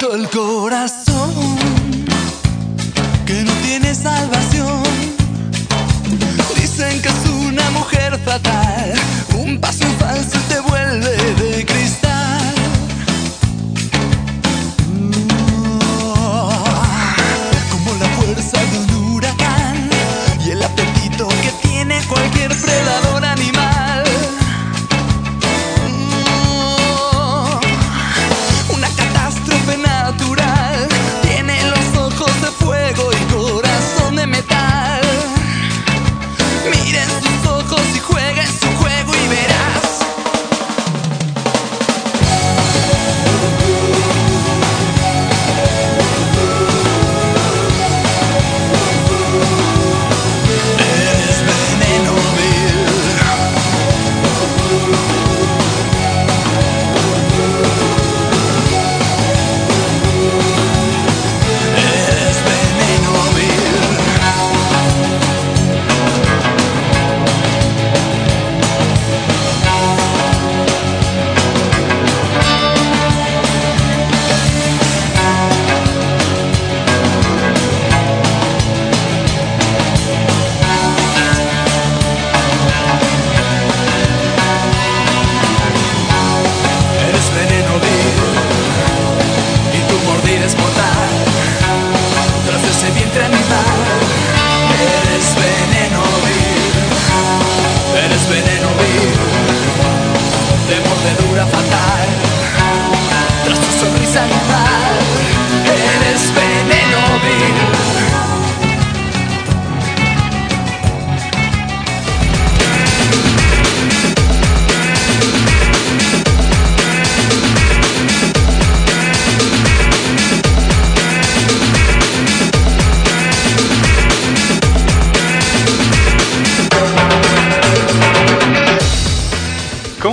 maldito el corazón,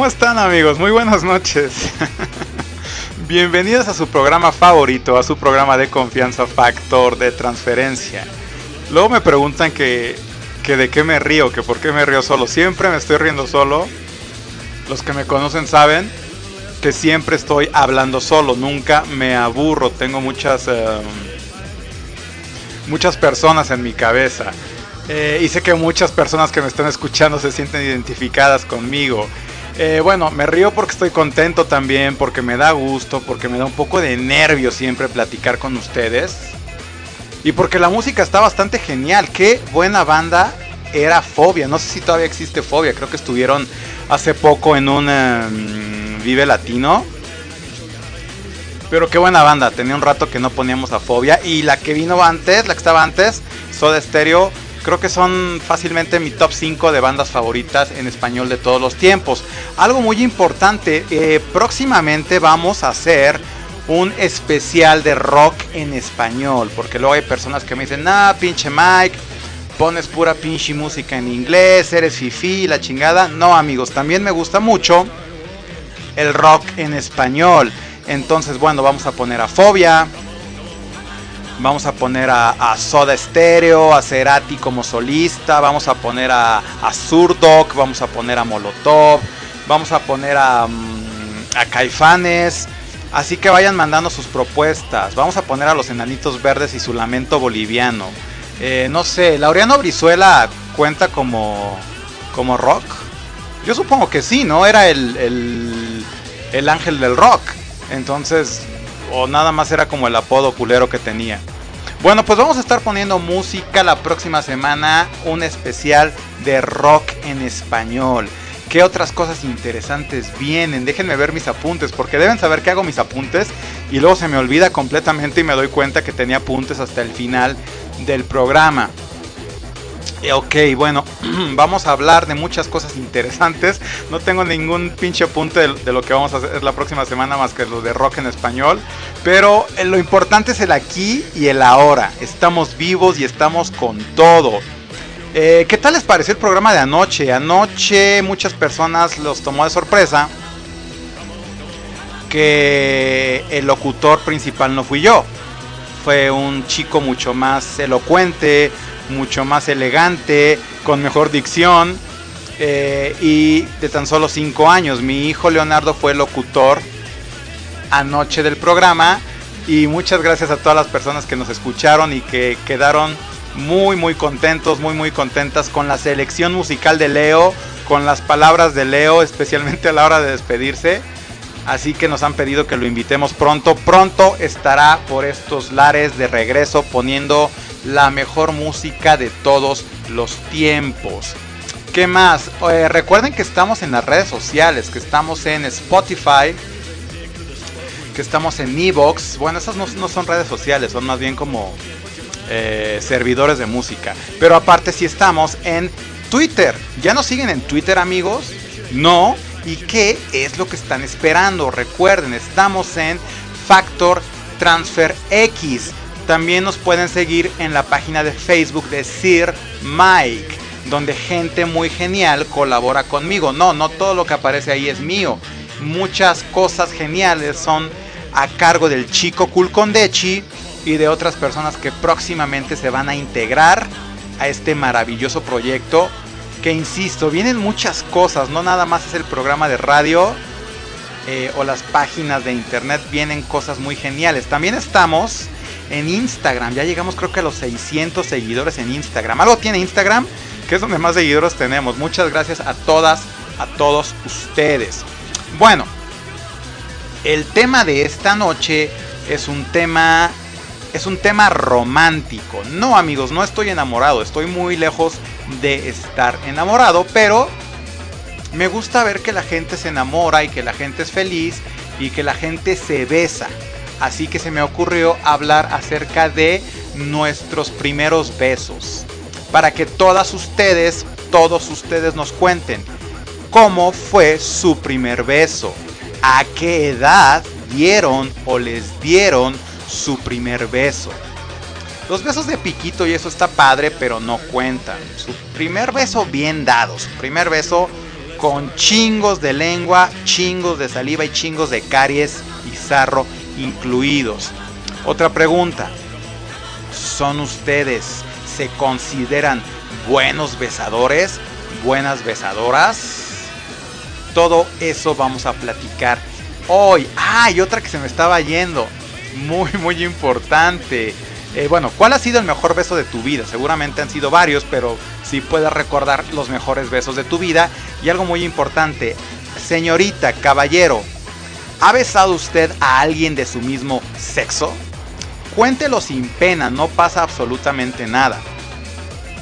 están amigos? Muy buenas noches. Bienvenidos a su programa favorito, a su programa de confianza Factor de Transferencia. Luego me preguntan que, que de qué me río, que por qué me río solo. Siempre me estoy riendo solo. Los que me conocen saben que siempre estoy hablando solo, nunca me aburro. Tengo muchas... eh, muchas personas en mi cabeza. Eh, y sé que muchas personas que me están escuchando se sienten identificadas conmigo. Eh, bueno, me río porque estoy contento también, porque me da gusto, porque me da un poco de nervio siempre platicar con ustedes. Y porque la música está bastante genial. Qué buena banda era Fobia. No sé si todavía existe Fobia. Creo que estuvieron hace poco en un em, Vive Latino. Pero qué buena banda, tenía un rato que no poníamos a Fobia. Y la que vino antes, la que estaba antes, Soda Stereo, creo que son fácilmente mi top 5 de bandas favoritas en español de todos los tiempos. Algo muy importante, eh, próximamente vamos a hacer un especial de rock en español. Porque luego hay personas que me dicen, nah, pinche Mike, pones pura pinche música en inglés, eres fifi, la chingada. No, amigos, también me gusta mucho el rock en español. Entonces, bueno, vamos a poner a Fobia. Vamos a poner a, a Soda Stereo, a Cerati como solista. Vamos a poner a, a Zurdok. Vamos a poner a Molotov. Vamos a poner a, mm, a Caifanes. Así que vayan mandando sus propuestas. Vamos a poner a los Enanitos Verdes y su lamento boliviano. Eh, no sé, Laureano Brizuela cuenta como, como rock. Yo supongo que sí, ¿no? Era el, el, el ángel del rock. Entonces, o nada más era como el apodo culero que tenía. Bueno, pues vamos a estar poniendo música la próxima semana, un especial de rock en español. ¿Qué otras cosas interesantes vienen? Déjenme ver mis apuntes, porque deben saber que hago mis apuntes y luego se me olvida completamente y me doy cuenta que tenía apuntes hasta el final del programa. Eh, Ok, bueno, vamos a hablar de muchas cosas interesantes. No tengo ningún pinche apunte de, lo que vamos a hacer la próxima semana más que lo de rock en español. Pero eh, lo importante es el aquí y el ahora. Estamos vivos y estamos con todo. Eh, ¿Qué tal les pareció el programa de anoche? Anoche muchas personas los tomó de sorpresa que el locutor principal no fui yo. Fue un chico mucho más elocuente, mucho más elegante, con mejor dicción. eh, y de tan solo 5 años. Mi hijo Leonardo fue locutor anoche del programa y muchas gracias a todas las personas que nos escucharon y que quedaron muy muy contentos, muy muy contentas con la selección musical de Leo, con las palabras de Leo, especialmente a la hora de despedirse. Así que nos han pedido que lo invitemos pronto. Pronto estará por estos lares de regreso poniendo la mejor música de todos los tiempos. ¿Qué más? Eh, recuerden que estamos en las redes sociales, que estamos en Spotify, que estamos en Evox. Bueno, esas no, no son redes sociales, son más bien como eh, servidores de música. Pero aparte si estamos en Twitter. ¿Ya nos siguen en Twitter amigos? No. ¿Y qué es lo que están esperando? Recuerden, estamos en Factor Transfer X. También nos pueden seguir en la página de Facebook de Sir Mike, donde gente muy genial colabora conmigo. No, no todo lo que aparece ahí es mío. Muchas cosas geniales son a cargo del chico Kulkondechi y de otras personas que próximamente se van a integrar a este maravilloso proyecto. Que insisto, vienen muchas cosas, no nada más es el programa de radio eh, o las páginas de internet, vienen cosas muy geniales. También estamos en Instagram, ya llegamos creo que a los 600 seguidores en Instagram. Algo tiene Instagram, que es donde más seguidores tenemos. Muchas gracias a todas, a todos ustedes. Bueno, el tema de esta noche es un tema es un tema romántico. No amigos, no estoy enamorado, estoy muy lejos de estar enamorado, pero me gusta ver que la gente se enamora y que la gente es feliz y que la gente se besa. Así que se me ocurrió hablar acerca de nuestros primeros besos. Para que todas ustedes, todos ustedes nos cuenten cómo fue su primer beso. A qué edad dieron o les dieron su primer beso. Los besos de piquito y eso está padre, pero no cuentan. Su primer beso bien dado, su primer beso con chingos de lengua, chingos de saliva y chingos de caries y sarro incluidos. Otra pregunta. ¿Son ustedes, se consideran buenos besadores, buenas besadoras? Todo eso vamos a platicar hoy. Ah, y otra que se me estaba yendo muy, muy importante. Eh, bueno, ¿cuál ha sido el mejor beso de tu vida? Seguramente han sido varios, pero si puedes recordar los mejores besos de tu vida. Y algo muy importante, señorita, caballero, ¿ha besado usted a alguien de su mismo sexo? Cuéntelo sin pena, no pasa absolutamente nada.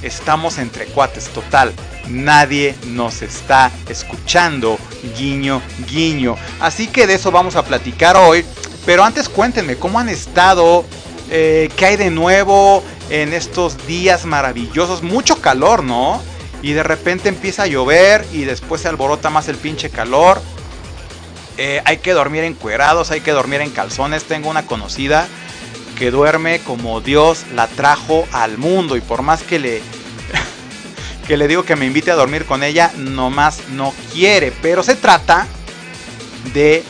Estamos entre cuates, total. Nadie nos está escuchando, guiño, guiño. Así que de eso vamos a platicar hoy. Pero antes cuéntenme, ¿cómo han estado? Eh, ¿Qué hay de nuevo en estos días maravillosos? Mucho calor, ¿no? Y de repente empieza a llover y después se alborota más el pinche calor. Eh, hay que dormir encuerados, hay que dormir en calzones. Tengo una conocida que duerme como Dios la trajo al mundo y por más que le que le digo que me invite a dormir con ella, nomás no quiere. Pero se trata de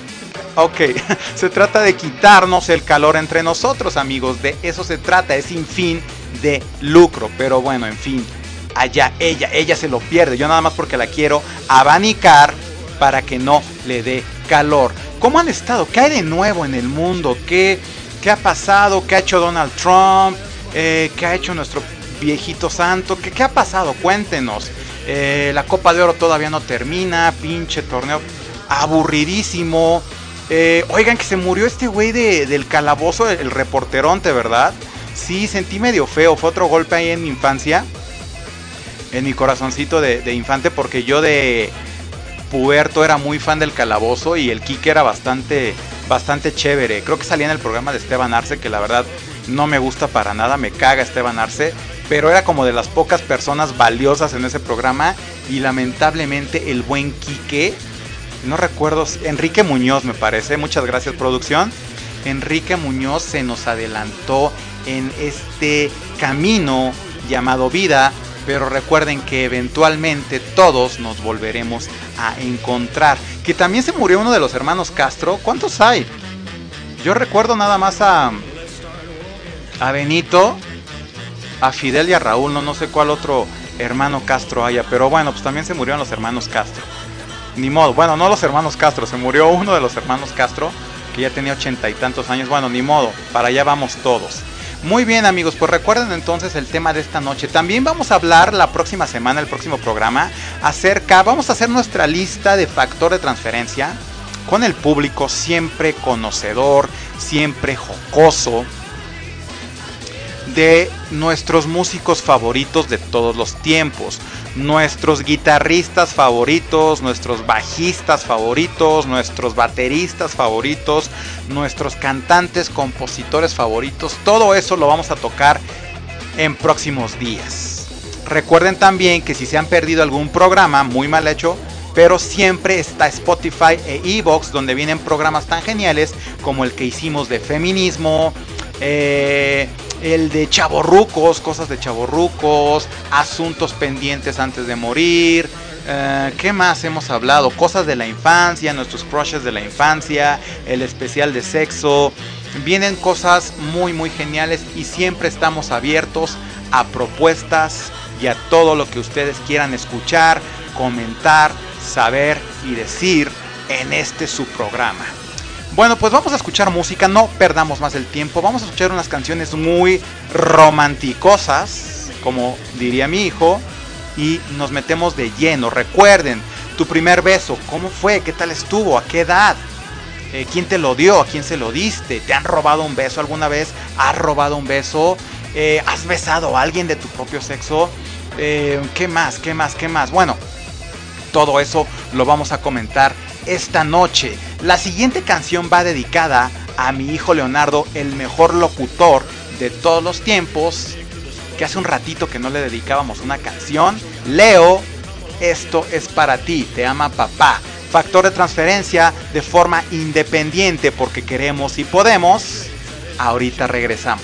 Ok, se trata de quitarnos el calor entre nosotros, amigos. De eso se trata, es sin fin de lucro. Pero bueno, en fin, allá ella, ella se lo pierde. Yo nada más porque la quiero abanicar para que no le dé calor. ¿Cómo han estado? ¿Qué hay de nuevo en el mundo? ¿Qué, qué ha pasado? ¿Qué ha hecho Donald Trump? Eh, ¿Qué ha hecho nuestro viejito santo? ¿Qué, qué ha pasado? Cuéntenos. Eh, la Copa de Oro todavía no termina. Pinche torneo aburridísimo. Eh, oigan, que se murió este güey de, del calabozo, el, reporteronte, ¿verdad? Sí, sentí medio feo. Fue otro golpe ahí en mi infancia. En mi corazoncito de, infante, porque yo de puerto era muy fan del calabozo y el kick era bastante, bastante chévere. Creo que salía en el programa de Esteban Arce, que la verdad no me gusta para nada, me caga Esteban Arce. Pero era como de las pocas personas valiosas en ese programa. Y lamentablemente el buen Quique no recuerdo, Enrique Muñoz me parece, muchas gracias producción. Enrique Muñoz se nos adelantó en este camino llamado vida, pero recuerden que eventualmente todos nos volveremos a encontrar. Que también se murió uno de los hermanos Castro. ¿Cuántos hay? Yo recuerdo nada más a, a Benito, a Fidel y a Raúl, no, no sé cuál otro hermano Castro haya. Pero bueno, pues también se murieron los hermanos Castro. Ni modo, bueno, no los hermanos Castro, se murió uno de los hermanos Castro, que ya tenía ochenta y tantos años. Bueno, ni modo, para allá vamos todos. Muy bien amigos, pues recuerden entonces el tema de esta noche. También vamos a hablar la próxima semana, el próximo programa, acerca, vamos a hacer nuestra lista de factor de transferencia con el público siempre conocedor, siempre jocoso de nuestros músicos favoritos de todos los tiempos, nuestros guitarristas favoritos, nuestros bajistas favoritos, nuestros bateristas favoritos, nuestros cantantes, compositores favoritos, todo eso lo vamos a tocar en próximos días. Recuerden también que si se han perdido algún programa muy mal hecho, pero siempre está Spotify e Evox donde vienen programas tan geniales como el que hicimos de feminismo, eh, el de chaborrucos, cosas de chaborrucos, asuntos pendientes antes de morir. Eh, ¿Qué más hemos hablado? Cosas de la infancia, nuestros crushes de la infancia, el especial de sexo. Vienen cosas muy muy geniales y siempre estamos abiertos a propuestas y a todo lo que ustedes quieran escuchar, comentar, saber y decir en este su programa. Bueno, pues vamos a escuchar música, no perdamos más el tiempo, vamos a escuchar unas canciones muy romanticosas, como diría mi hijo, y nos metemos de lleno. Recuerden, tu primer beso, ¿cómo fue? ¿Qué tal estuvo? ¿A qué edad? Eh, ¿Quién te lo dio? ¿A quién se lo diste? ¿Te han robado un beso alguna vez? ¿Has robado un beso? Eh, ¿Has besado a alguien de tu propio sexo? Eh, ¿Qué más? ¿Qué más? ¿Qué más? Bueno, todo eso lo vamos a comentar esta noche. La siguiente canción va dedicada a mi hijo Leonardo, el mejor locutor de todos los tiempos, que hace un ratito que no le dedicábamos una canción. Leo, esto es para ti, te ama papá. Factor de transferencia de forma independiente porque queremos y podemos. Ahorita regresamos.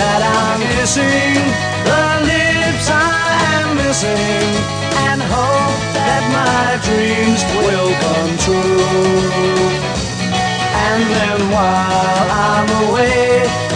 that I'm missing the lips I am missing and hope that my dreams will come true. And then while I'm away,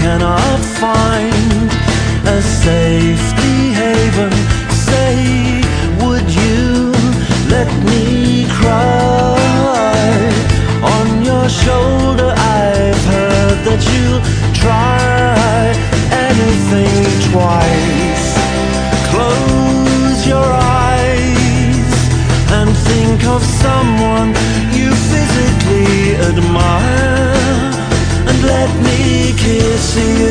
cannot find a safety haven. Say, would you let me cry on your shoulder? I've heard that you try anything twice. Close your eyes and think of someone you physically admire kissing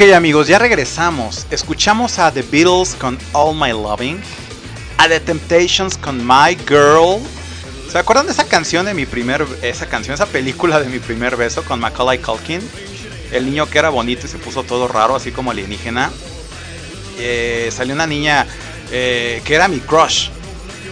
Ok amigos, ya regresamos. Escuchamos a The Beatles con All My Loving, a The Temptations con My Girl. ¿Se acuerdan de esa canción de mi primer, esa canción, esa película de mi primer beso con Macaulay Culkin? El niño que era bonito y se puso todo raro, así como alienígena. Eh, salió una niña eh, que era mi crush.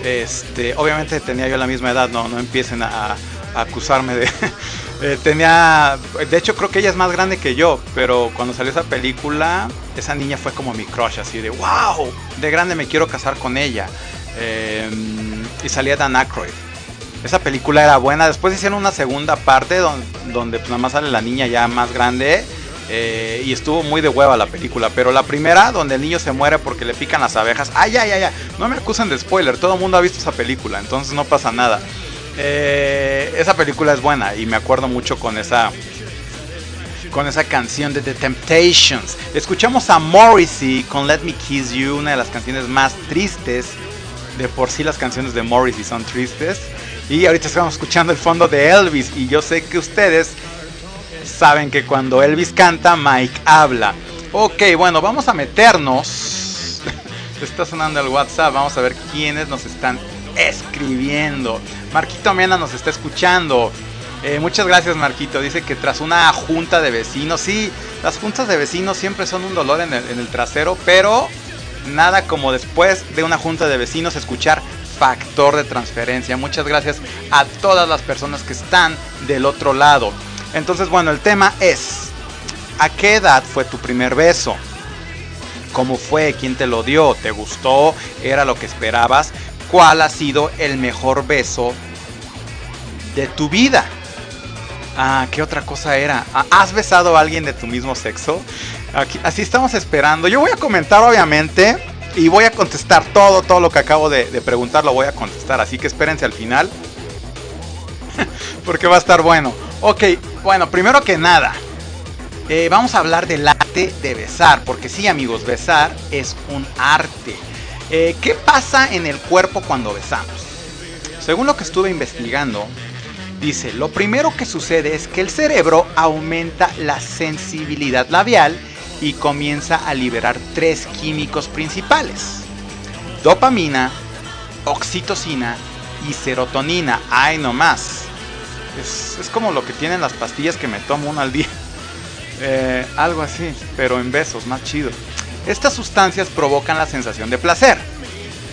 Este, obviamente tenía yo la misma edad, no, no empiecen a, a acusarme de, Eh, tenía, de hecho creo que ella es más grande que yo, pero cuando salió esa película, esa niña fue como mi crush, así de, wow, de grande me quiero casar con ella. Eh, y salía Dan Aykroyd. Esa película era buena. Después hicieron una segunda parte donde, pues, nada más sale la niña ya más grande. Eh, y estuvo muy de hueva la película. Pero la primera, donde el niño se muere porque le pican las abejas. Ay, ay, ay, ay. No me acusen de spoiler. Todo el mundo ha visto esa película. Entonces no pasa nada. Eh, esa película es buena y me acuerdo mucho con esa con esa canción de The Temptations. Escuchamos a Morrissey con Let Me Kiss You, una de las canciones más tristes. De por sí las canciones de Morrissey son tristes. Y ahorita estamos escuchando el fondo de Elvis y yo sé que ustedes saben que cuando Elvis canta, Mike habla. Ok, bueno, vamos a meternos. Está sonando el WhatsApp, vamos a ver quiénes nos están escribiendo. Marquito Mena nos está escuchando. Eh, muchas gracias Marquito. Dice que tras una junta de vecinos, sí, las juntas de vecinos siempre son un dolor en el, trasero, pero nada como después de una junta de vecinos escuchar factor de transferencia. Muchas gracias a todas las personas que están del otro lado. Entonces, bueno, el tema es, ¿a qué edad fue tu primer beso? ¿Cómo fue? ¿Quién te lo dio? ¿Te gustó? ¿Era lo que esperabas? Cuál ha sido el mejor beso de tu vida. Ah, ¿qué otra cosa era? Ah, ¿Has besado a alguien de tu mismo sexo? Aquí, así estamos esperando. Yo voy a comentar, obviamente, y voy a contestar todo, todo lo que acabo de, preguntar, lo voy a contestar. Así que espérense al final, porque va a estar bueno. Ok, bueno, primero que nada, eh, vamos a hablar del arte de besar, porque sí, amigos, besar es un arte. Eh, ¿Qué pasa en el cuerpo cuando besamos? Según lo que estuve investigando, dice, lo primero que sucede es que el cerebro aumenta la sensibilidad labial y comienza a liberar tres químicos principales. Dopamina, oxitocina y serotonina. Ay, no más. Es, como lo que tienen las pastillas que me tomo una al día. Eh, algo así, pero en besos, más chido. Estas sustancias provocan la sensación de placer.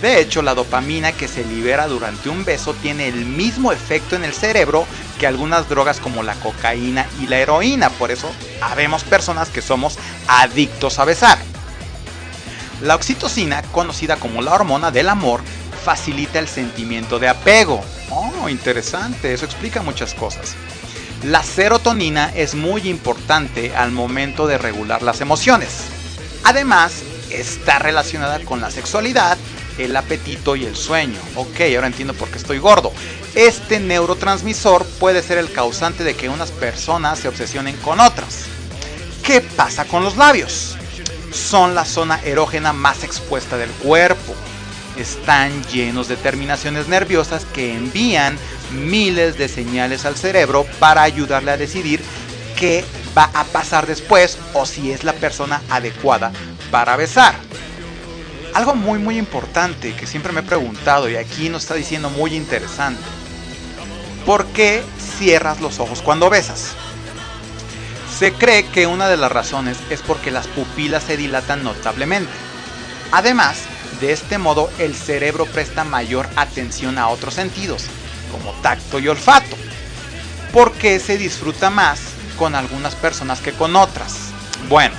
De hecho, la dopamina que se libera durante un beso tiene el mismo efecto en el cerebro que algunas drogas como la cocaína y la heroína. Por eso, habemos personas que somos adictos a besar. La oxitocina, conocida como la hormona del amor, facilita el sentimiento de apego. Oh, interesante, eso explica muchas cosas. La serotonina es muy importante al momento de regular las emociones. Además, está relacionada con la sexualidad, el apetito y el sueño. Ok, ahora entiendo por qué estoy gordo. Este neurotransmisor puede ser el causante de que unas personas se obsesionen con otras. ¿Qué pasa con los labios? Son la zona erógena más expuesta del cuerpo. Están llenos de terminaciones nerviosas que envían miles de señales al cerebro para ayudarle a decidir qué va a pasar después o si es la persona adecuada para besar. Algo muy muy importante que siempre me he preguntado y aquí nos está diciendo muy interesante. ¿Por qué cierras los ojos cuando besas? Se cree que una de las razones es porque las pupilas se dilatan notablemente. Además, de este modo el cerebro presta mayor atención a otros sentidos, como tacto y olfato, porque se disfruta más con algunas personas que con otras. Bueno,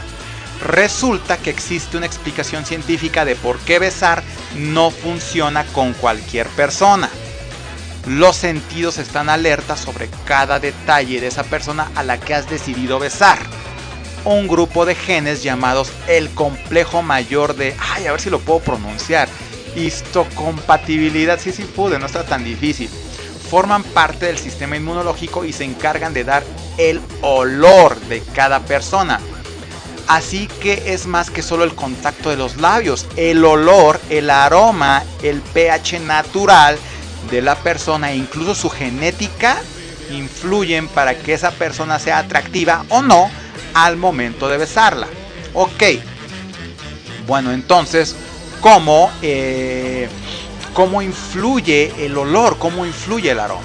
resulta que existe una explicación científica de por qué besar no funciona con cualquier persona. Los sentidos están alertas sobre cada detalle de esa persona a la que has decidido besar. Un grupo de genes llamados el complejo mayor de... Ay, a ver si lo puedo pronunciar. Histocompatibilidad. Sí, sí pude, no está tan difícil forman parte del sistema inmunológico y se encargan de dar el olor de cada persona. Así que es más que solo el contacto de los labios, el olor, el aroma, el pH natural de la persona e incluso su genética influyen para que esa persona sea atractiva o no al momento de besarla. Ok. Bueno, entonces, ¿cómo, eh, ¿cómo influye el olor? ¿Cómo influye el aroma?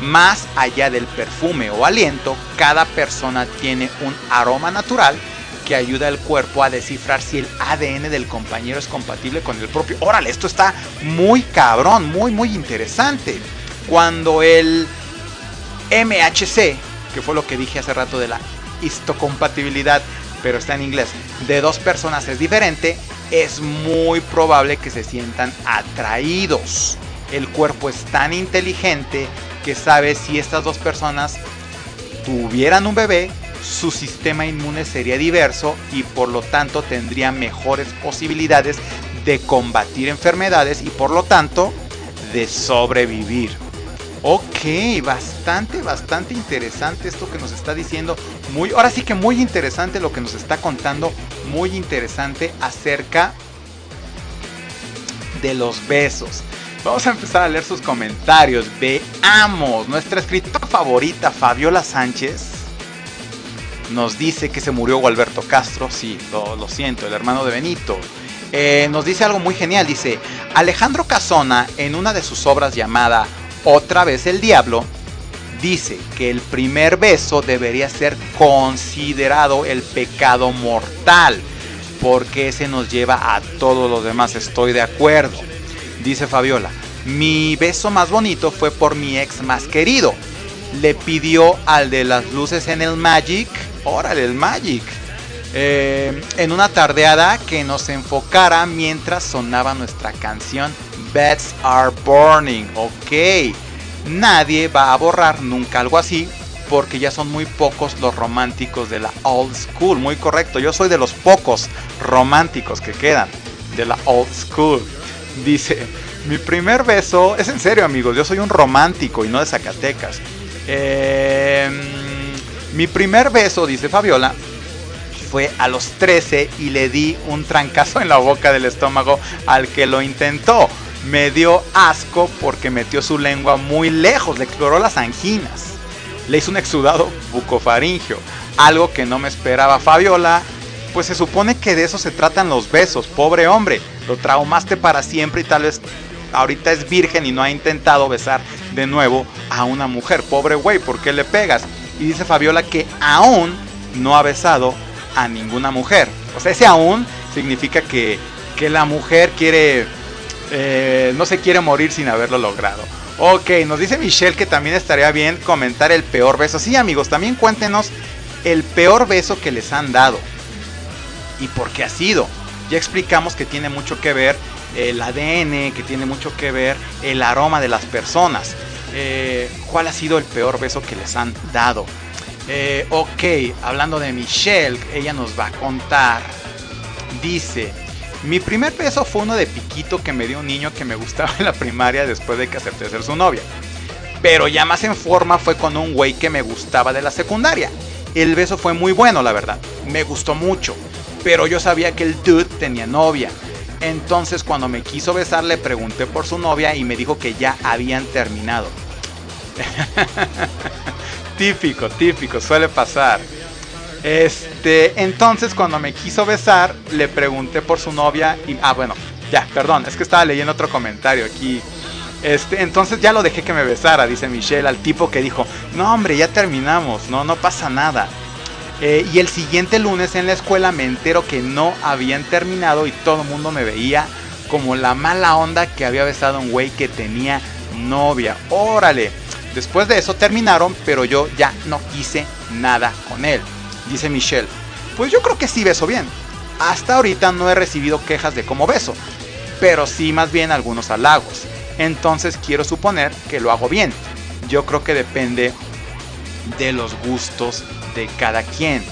Más allá del perfume o aliento, cada persona tiene un aroma natural que ayuda al cuerpo a descifrar si el ADN del compañero es compatible con el propio. Órale, esto está muy cabrón, muy, muy interesante. Cuando el MHC, que fue lo que dije hace rato de la histocompatibilidad, pero está en inglés, de dos personas es diferente, es muy probable que se sientan atraídos. El cuerpo es tan inteligente que sabe si estas dos personas tuvieran un bebé, su sistema inmune sería diverso y por lo tanto tendría mejores posibilidades de combatir enfermedades y por lo tanto de sobrevivir. Ok, bastante, bastante interesante esto que nos está diciendo. Muy, ahora sí que muy interesante lo que nos está contando. Muy interesante acerca de los besos. Vamos a empezar a leer sus comentarios. Veamos. Nuestra escritora favorita, Fabiola Sánchez, nos dice que se murió Gualberto Castro. Sí, lo, siento, el hermano de Benito. Eh, nos dice algo muy genial. Dice, Alejandro Casona, en una de sus obras llamada otra vez el diablo dice que el primer beso debería ser considerado el pecado mortal, porque ese nos lleva a todos los demás, estoy de acuerdo. Dice Fabiola, mi beso más bonito fue por mi ex más querido. Le pidió al de las luces en el Magic, órale, el Magic, eh, en una tardeada que nos enfocara mientras sonaba nuestra canción Beds Are Burning. Ok, nadie va a borrar nunca algo así porque ya son muy pocos los románticos de la old school. Muy correcto, yo soy de los pocos románticos que quedan de la old school. Dice, mi primer beso, es en serio amigos, yo soy un romántico y no de Zacatecas. Em, mi primer beso, dice Fabiola, fue a los 13 y le di un trancazo en la boca del estómago al que lo intentó me dio asco porque metió su lengua muy lejos, le exploró las anginas. Le hizo un exudado bucofaringio, algo que no me esperaba Fabiola, pues se supone que de eso se tratan los besos, pobre hombre, lo traumaste para siempre y tal vez ahorita es virgen y no ha intentado besar de nuevo a una mujer, pobre güey, ¿por qué le pegas? Y dice Fabiola que aún no ha besado a ninguna mujer. O sea, ese aún significa que, que la mujer quiere eh, no se quiere morir sin haberlo logrado. Ok, nos dice Michelle que también estaría bien comentar el peor beso. Sí, amigos, también cuéntenos el peor beso que les han dado. Y por qué ha sido. Ya explicamos que tiene mucho que ver el ADN, que tiene mucho que ver el aroma de las personas. Eh, ¿Cuál ha sido el peor beso que les han dado? Eh, ok, hablando de Michelle, ella nos va a contar. Dice, mi primer beso fue uno de piquito que me dio un niño que me gustaba en la primaria después de que acepté ser su novia. Pero ya más en forma fue con un güey que me gustaba de la secundaria. El beso fue muy bueno, la verdad. Me gustó mucho. Pero yo sabía que el dude tenía novia. Entonces cuando me quiso besar le pregunté por su novia y me dijo que ya habían terminado. típico, típico, suele pasar. Este, entonces cuando me quiso besar, le pregunté por su novia y ah, bueno, ya, perdón, es que estaba leyendo otro comentario aquí. Este, entonces ya lo dejé que me besara, dice Michelle, al tipo que dijo, no hombre, ya terminamos, no, no pasa nada. Eh, y el siguiente lunes en la escuela me entero que no habían terminado y todo el mundo me veía como la mala onda que había besado a un güey que tenía novia. Órale. Después de eso terminaron, pero yo ya no quise nada con él dice Michelle. Pues yo creo que sí beso bien. Hasta ahorita no he recibido quejas de cómo beso, pero sí más bien algunos halagos. Entonces quiero suponer que lo hago bien. Yo creo que depende de los gustos de cada quien.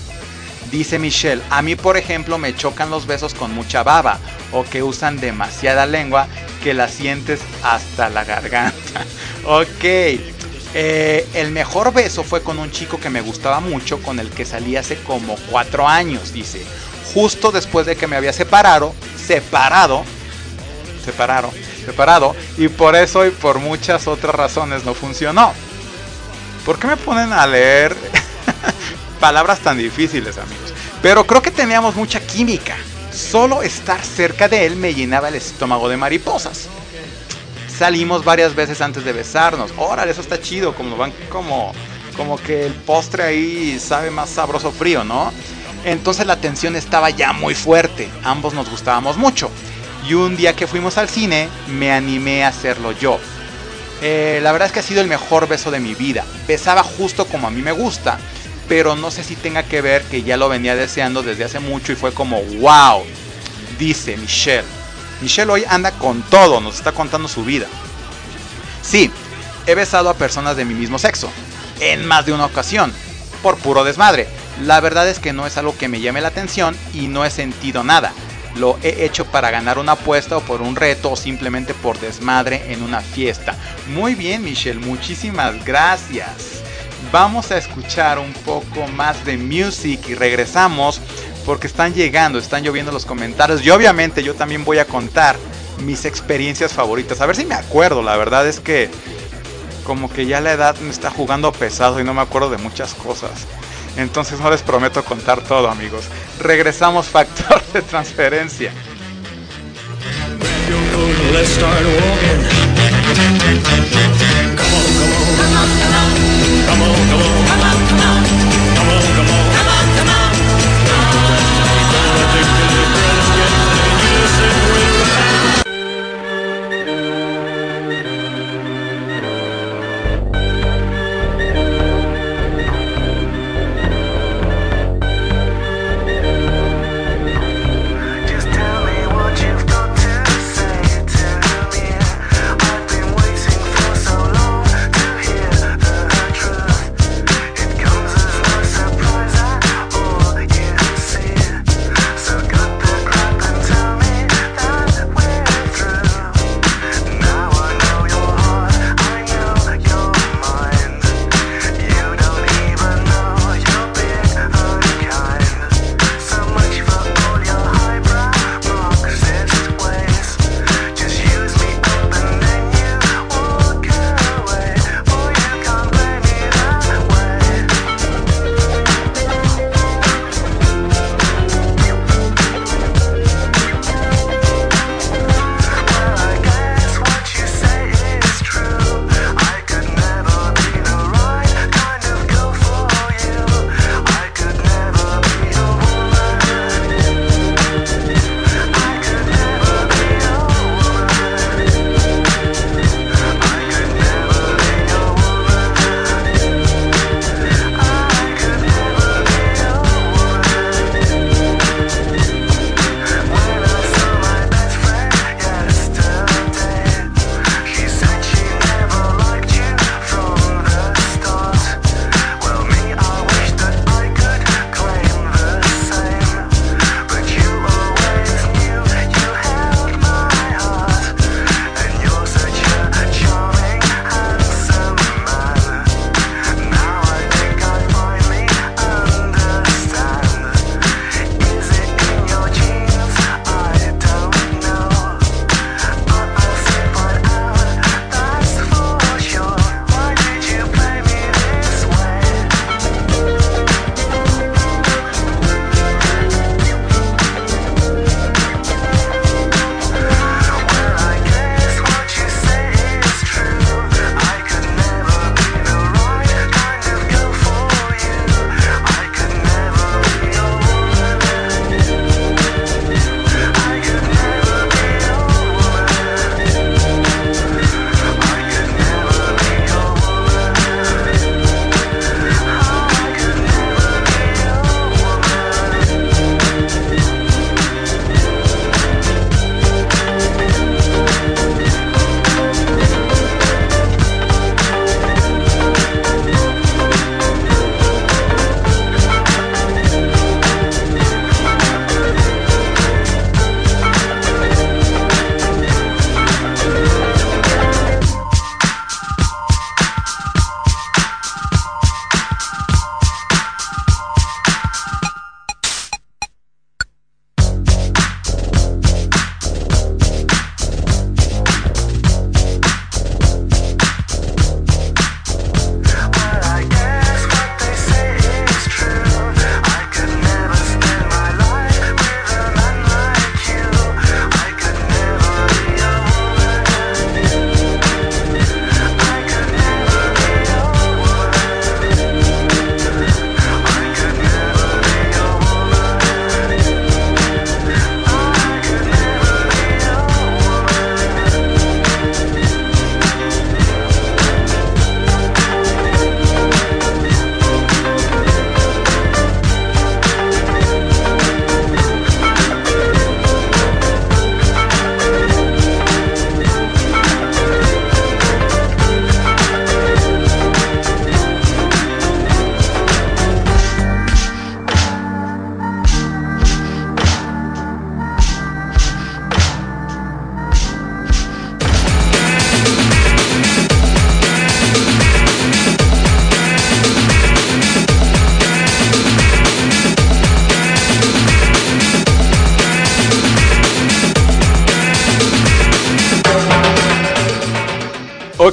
Dice Michelle, a mí por ejemplo me chocan los besos con mucha baba o que usan demasiada lengua que la sientes hasta la garganta. ok, eh, el mejor beso fue con un chico que me gustaba mucho, con el que salí hace como cuatro años, dice. Justo después de que me había separado, separado, separado, separado, y por eso y por muchas otras razones no funcionó. ¿Por qué me ponen a leer palabras tan difíciles, amigos? Pero creo que teníamos mucha química. Solo estar cerca de él me llenaba el estómago de mariposas. Salimos varias veces antes de besarnos. Órale, eso está chido, como van como como que el postre ahí sabe más sabroso frío, ¿no? Entonces la tensión estaba ya muy fuerte. Ambos nos gustábamos mucho. Y un día que fuimos al cine, me animé a hacerlo yo. Eh, la verdad es que ha sido el mejor beso de mi vida. Besaba justo como a mí me gusta pero no sé si tenga que ver que ya lo venía deseando desde hace mucho y fue como, wow, dice Michelle. Michelle hoy anda con todo, nos está contando su vida. Sí, he besado a personas de mi mismo sexo, en más de una ocasión, por puro desmadre. La verdad es que no es algo que me llame la atención y no he sentido nada. Lo he hecho para ganar una apuesta o por un reto o simplemente por desmadre en una fiesta. Muy bien Michelle, muchísimas gracias vamos a escuchar un poco más de music y regresamos porque están llegando, están lloviendo los comentarios y obviamente yo también voy a contar mis experiencias favoritas. A ver si me acuerdo, la verdad es que como que ya la edad me está jugando pesado y no me acuerdo de muchas cosas. Entonces no les prometo contar todo, amigos. Regresamos factor de transferencia.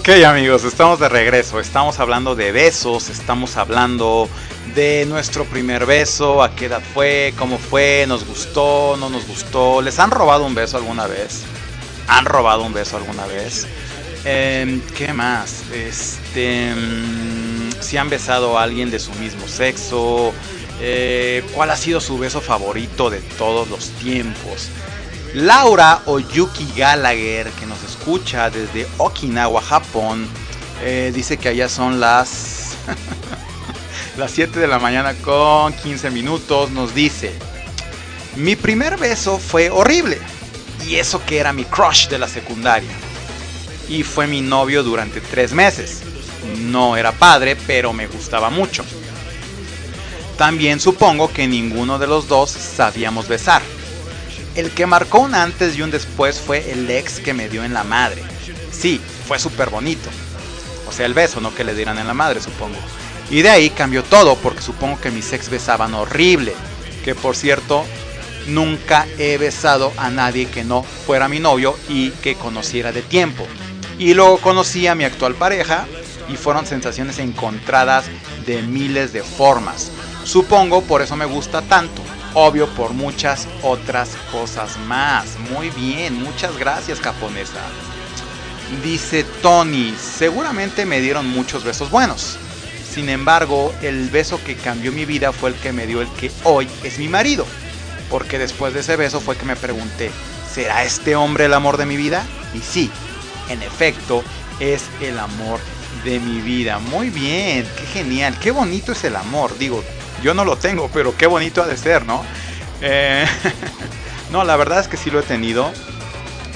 Ok amigos, estamos de regreso, estamos hablando de besos, estamos hablando de nuestro primer beso, a qué edad fue, cómo fue, nos gustó, no nos gustó, ¿les han robado un beso alguna vez? ¿Han robado un beso alguna vez? Em, ¿Qué más? Este, mm, si han besado a alguien de su mismo sexo, eh, ¿cuál ha sido su beso favorito de todos los tiempos? Laura Oyuki Gallagher, que nos escucha desde Okinawa, Japón, eh, dice que allá son las, las 7 de la mañana con 15 minutos. Nos dice, mi primer beso fue horrible. Y eso que era mi crush de la secundaria. Y fue mi novio durante tres meses. No era padre, pero me gustaba mucho. También supongo que ninguno de los dos sabíamos besar. El que marcó un antes y un después fue el ex que me dio en la madre. Sí, fue súper bonito. O sea, el beso, no que le dieran en la madre, supongo. Y de ahí cambió todo, porque supongo que mis ex besaban horrible. Que por cierto, nunca he besado a nadie que no fuera mi novio y que conociera de tiempo. Y luego conocí a mi actual pareja y fueron sensaciones encontradas de miles de formas. Supongo por eso me gusta tanto obvio por muchas otras cosas más. Muy bien, muchas gracias japonesa. Dice Tony, seguramente me dieron muchos besos buenos. Sin embargo, el beso que cambió mi vida fue el que me dio el que hoy es mi marido. Porque después de ese beso fue que me pregunté, ¿será este hombre el amor de mi vida? Y sí, en efecto, es el amor de mi vida. Muy bien, qué genial, qué bonito es el amor. Digo, yo no lo tengo, pero qué bonito ha de ser, ¿no? Eh, no, la verdad es que sí lo he tenido.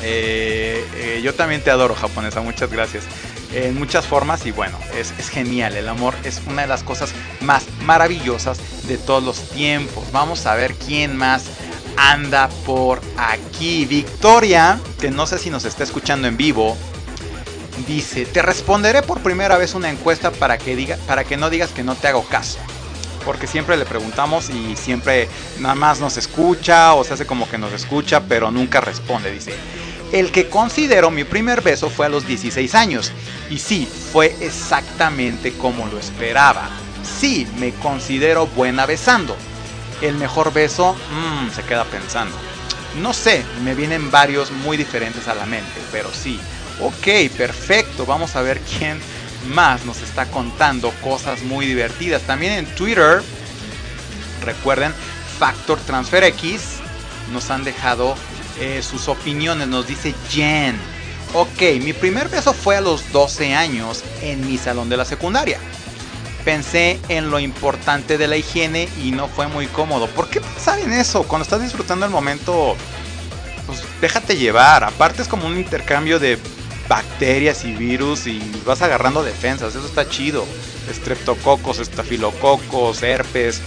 Eh, eh, yo también te adoro, japonesa, muchas gracias. En muchas formas y bueno, es, es, genial. El amor es una de las cosas más maravillosas de todos los tiempos. Vamos a ver quién más anda por aquí. Victoria, que no sé si nos está escuchando en vivo, dice, te responderé por primera vez una encuesta para que, diga, para que no digas que no te hago caso porque siempre le preguntamos y siempre nada más nos escucha o se hace como que nos escucha, pero nunca responde, dice. El que considero mi primer beso fue a los 16 años y sí, fue exactamente como lo esperaba. Sí, me considero buena besando. El mejor beso, mmm, se queda pensando. No sé, me vienen varios muy diferentes a la mente, pero sí. Ok, perfecto, vamos a ver quién más nos está contando cosas muy divertidas. También en Twitter, recuerden, Factor Transfer X nos han dejado eh, sus opiniones. Nos dice Jen. Ok, mi primer beso fue a los 12 años en mi salón de la secundaria. Pensé en lo importante de la higiene y no fue muy cómodo. ¿Por qué pensar en eso? Cuando estás disfrutando el momento, pues déjate llevar. Aparte es como un intercambio de bacterias y virus y vas agarrando defensas. Eso está chido. Streptococos, estafilococos, herpes.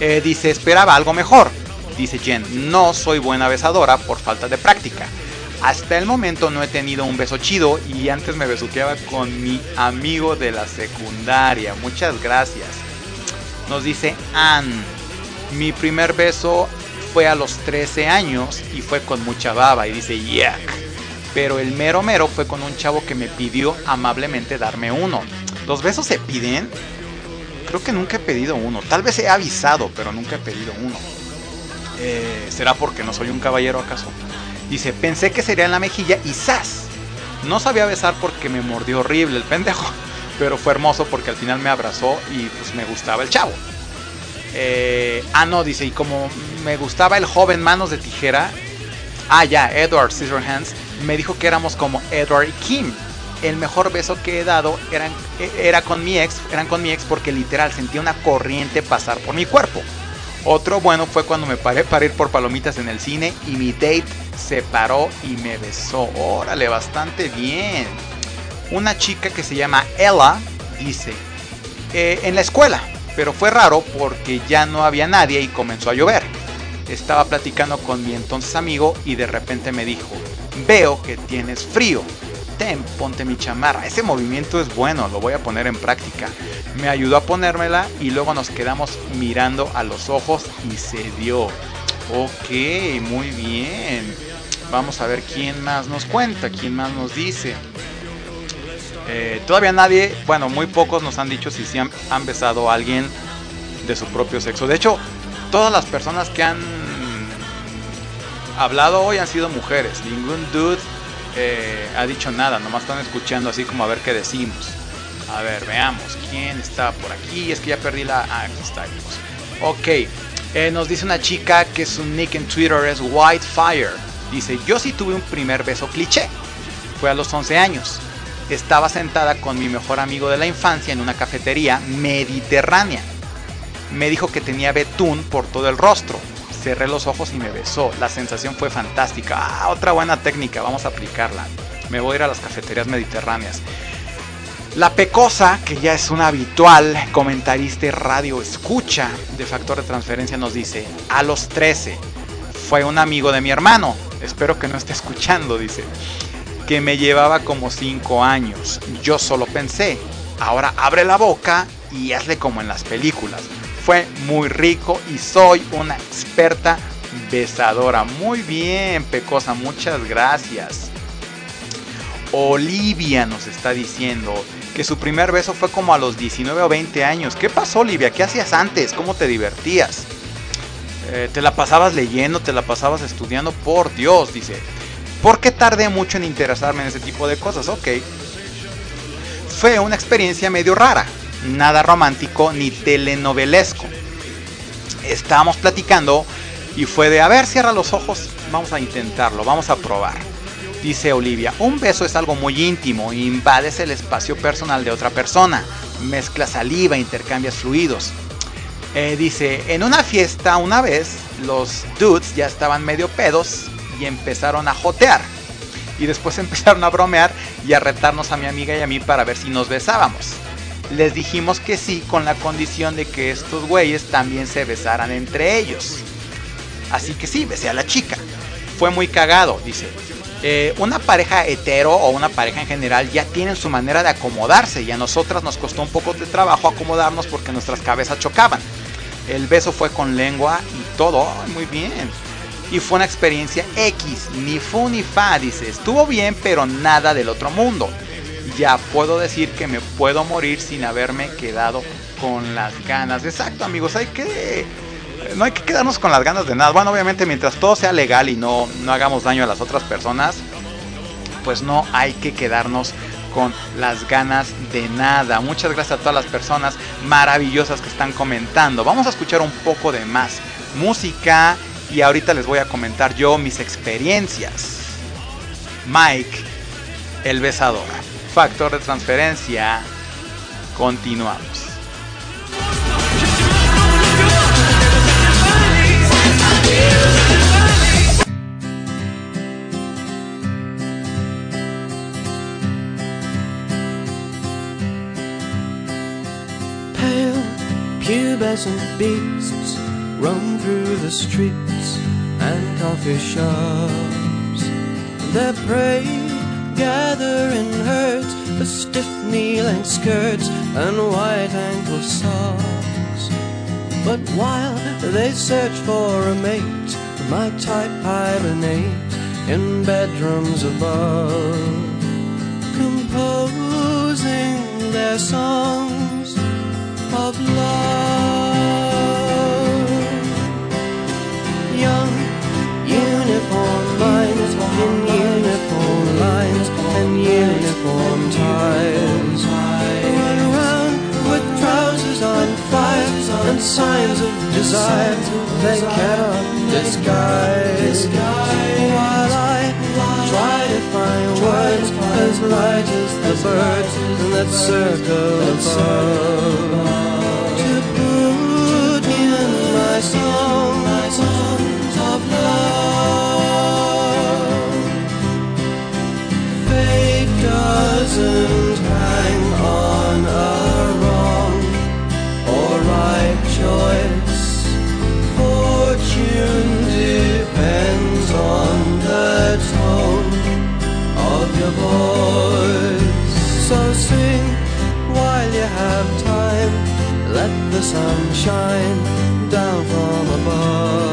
Eh, dice, esperaba algo mejor. Dice Jen, no soy buena besadora por falta de práctica. Hasta el momento no he tenido un beso chido y antes me besuqueaba con mi amigo de la secundaria. Muchas gracias. Nos dice Ann, mi primer beso fue a los 13 años y fue con mucha baba y dice, yuck. Pero el mero mero fue con un chavo que me pidió amablemente darme uno. ¿Los besos se piden? Creo que nunca he pedido uno. Tal vez he avisado, pero nunca he pedido uno. Eh, ¿Será porque no soy un caballero acaso? Dice, pensé que sería en la mejilla y ¡zas! No sabía besar porque me mordió horrible el pendejo. Pero fue hermoso porque al final me abrazó y pues me gustaba el chavo. Eh, ah, no, dice, y como me gustaba el joven manos de tijera. Ah, ya, Edward Scissorhands me dijo que éramos como Edward y Kim. El mejor beso que he dado eran, era con mi ex, eran con mi ex porque literal sentía una corriente pasar por mi cuerpo. Otro bueno fue cuando me paré para ir por palomitas en el cine y mi date se paró y me besó. Órale, bastante bien. Una chica que se llama Ella dice, eh, en la escuela, pero fue raro porque ya no había nadie y comenzó a llover. Estaba platicando con mi entonces amigo y de repente me dijo, Veo que tienes frío. Ten, ponte mi chamarra. Ese movimiento es bueno, lo voy a poner en práctica. Me ayudó a ponérmela y luego nos quedamos mirando a los ojos y se dio. Ok, muy bien. Vamos a ver quién más nos cuenta, quién más nos dice. Eh, todavía nadie, bueno, muy pocos nos han dicho si sí han, han besado a alguien de su propio sexo. De hecho, todas las personas que han hablado hoy han sido mujeres. Ningún dude eh, ha dicho nada, nomás están escuchando así como a ver qué decimos. A ver, veamos, ¿quién está por aquí? Es que ya perdí la... Ah, aquí está. Ok, eh, nos dice una chica que su nick en Twitter es Whitefire. Dice, yo sí tuve un primer beso cliché. Fue a los 11 años. Estaba sentada con mi mejor amigo de la infancia en una cafetería mediterránea. Me dijo que tenía betún por todo el rostro. Cerré los ojos y me besó. La sensación fue fantástica. Ah, otra buena técnica, vamos a aplicarla. Me voy a ir a las cafeterías mediterráneas. La Pecosa, que ya es una habitual comentarista y radio escucha de Factor de Transferencia, nos dice, a los 13 fue un amigo de mi hermano, espero que no esté escuchando, dice, que me llevaba como 5 años. Yo solo pensé, ahora abre la boca y hazle como en las películas. Fue muy rico y soy una experta besadora. Muy bien, Pecosa, muchas gracias. Olivia nos está diciendo que su primer beso fue como a los 19 o 20 años. ¿Qué pasó, Olivia? ¿Qué hacías antes? ¿Cómo te divertías? Eh, ¿Te la pasabas leyendo? ¿Te la pasabas estudiando? Por Dios, dice. ¿Por qué tardé mucho en interesarme en ese tipo de cosas? Ok. Fue una experiencia medio rara. Nada romántico ni telenovelesco. Estábamos platicando y fue de, a ver, cierra los ojos. Vamos a intentarlo, vamos a probar. Dice Olivia, un beso es algo muy íntimo, invades el espacio personal de otra persona, mezclas saliva, intercambias fluidos. Eh, dice, en una fiesta una vez, los dudes ya estaban medio pedos y empezaron a jotear. Y después empezaron a bromear y a retarnos a mi amiga y a mí para ver si nos besábamos. Les dijimos que sí con la condición de que estos güeyes también se besaran entre ellos. Así que sí, besé a la chica. Fue muy cagado, dice. Eh, una pareja hetero o una pareja en general ya tienen su manera de acomodarse y a nosotras nos costó un poco de trabajo acomodarnos porque nuestras cabezas chocaban. El beso fue con lengua y todo, muy bien. Y fue una experiencia X, ni fu ni fa, dice. Estuvo bien, pero nada del otro mundo. Ya puedo decir que me puedo morir sin haberme quedado con las ganas. Exacto, amigos, hay que no hay que quedarnos con las ganas de nada. Bueno, obviamente mientras todo sea legal y no, no hagamos daño a las otras personas, pues no hay que quedarnos con las ganas de nada. Muchas gracias a todas las personas maravillosas que están comentando. Vamos a escuchar un poco de más música y ahorita les voy a comentar yo mis experiencias. Mike, el besador. Factor de transferencia. Continuamos. Pubescent beasts roam through the streets and coffee shops. Their prey gather in herds for stiff knee-length skirts and white ankle socks. But while they search for a mate, my type hibernate in bedrooms above, composing their songs of love. Young signs of desire they cannot disguise. While I try to find words as light as the birds in that circle above to put in my songs of love. Fate doesn't your voice. So sing while you have time. Let the sun shine down from above.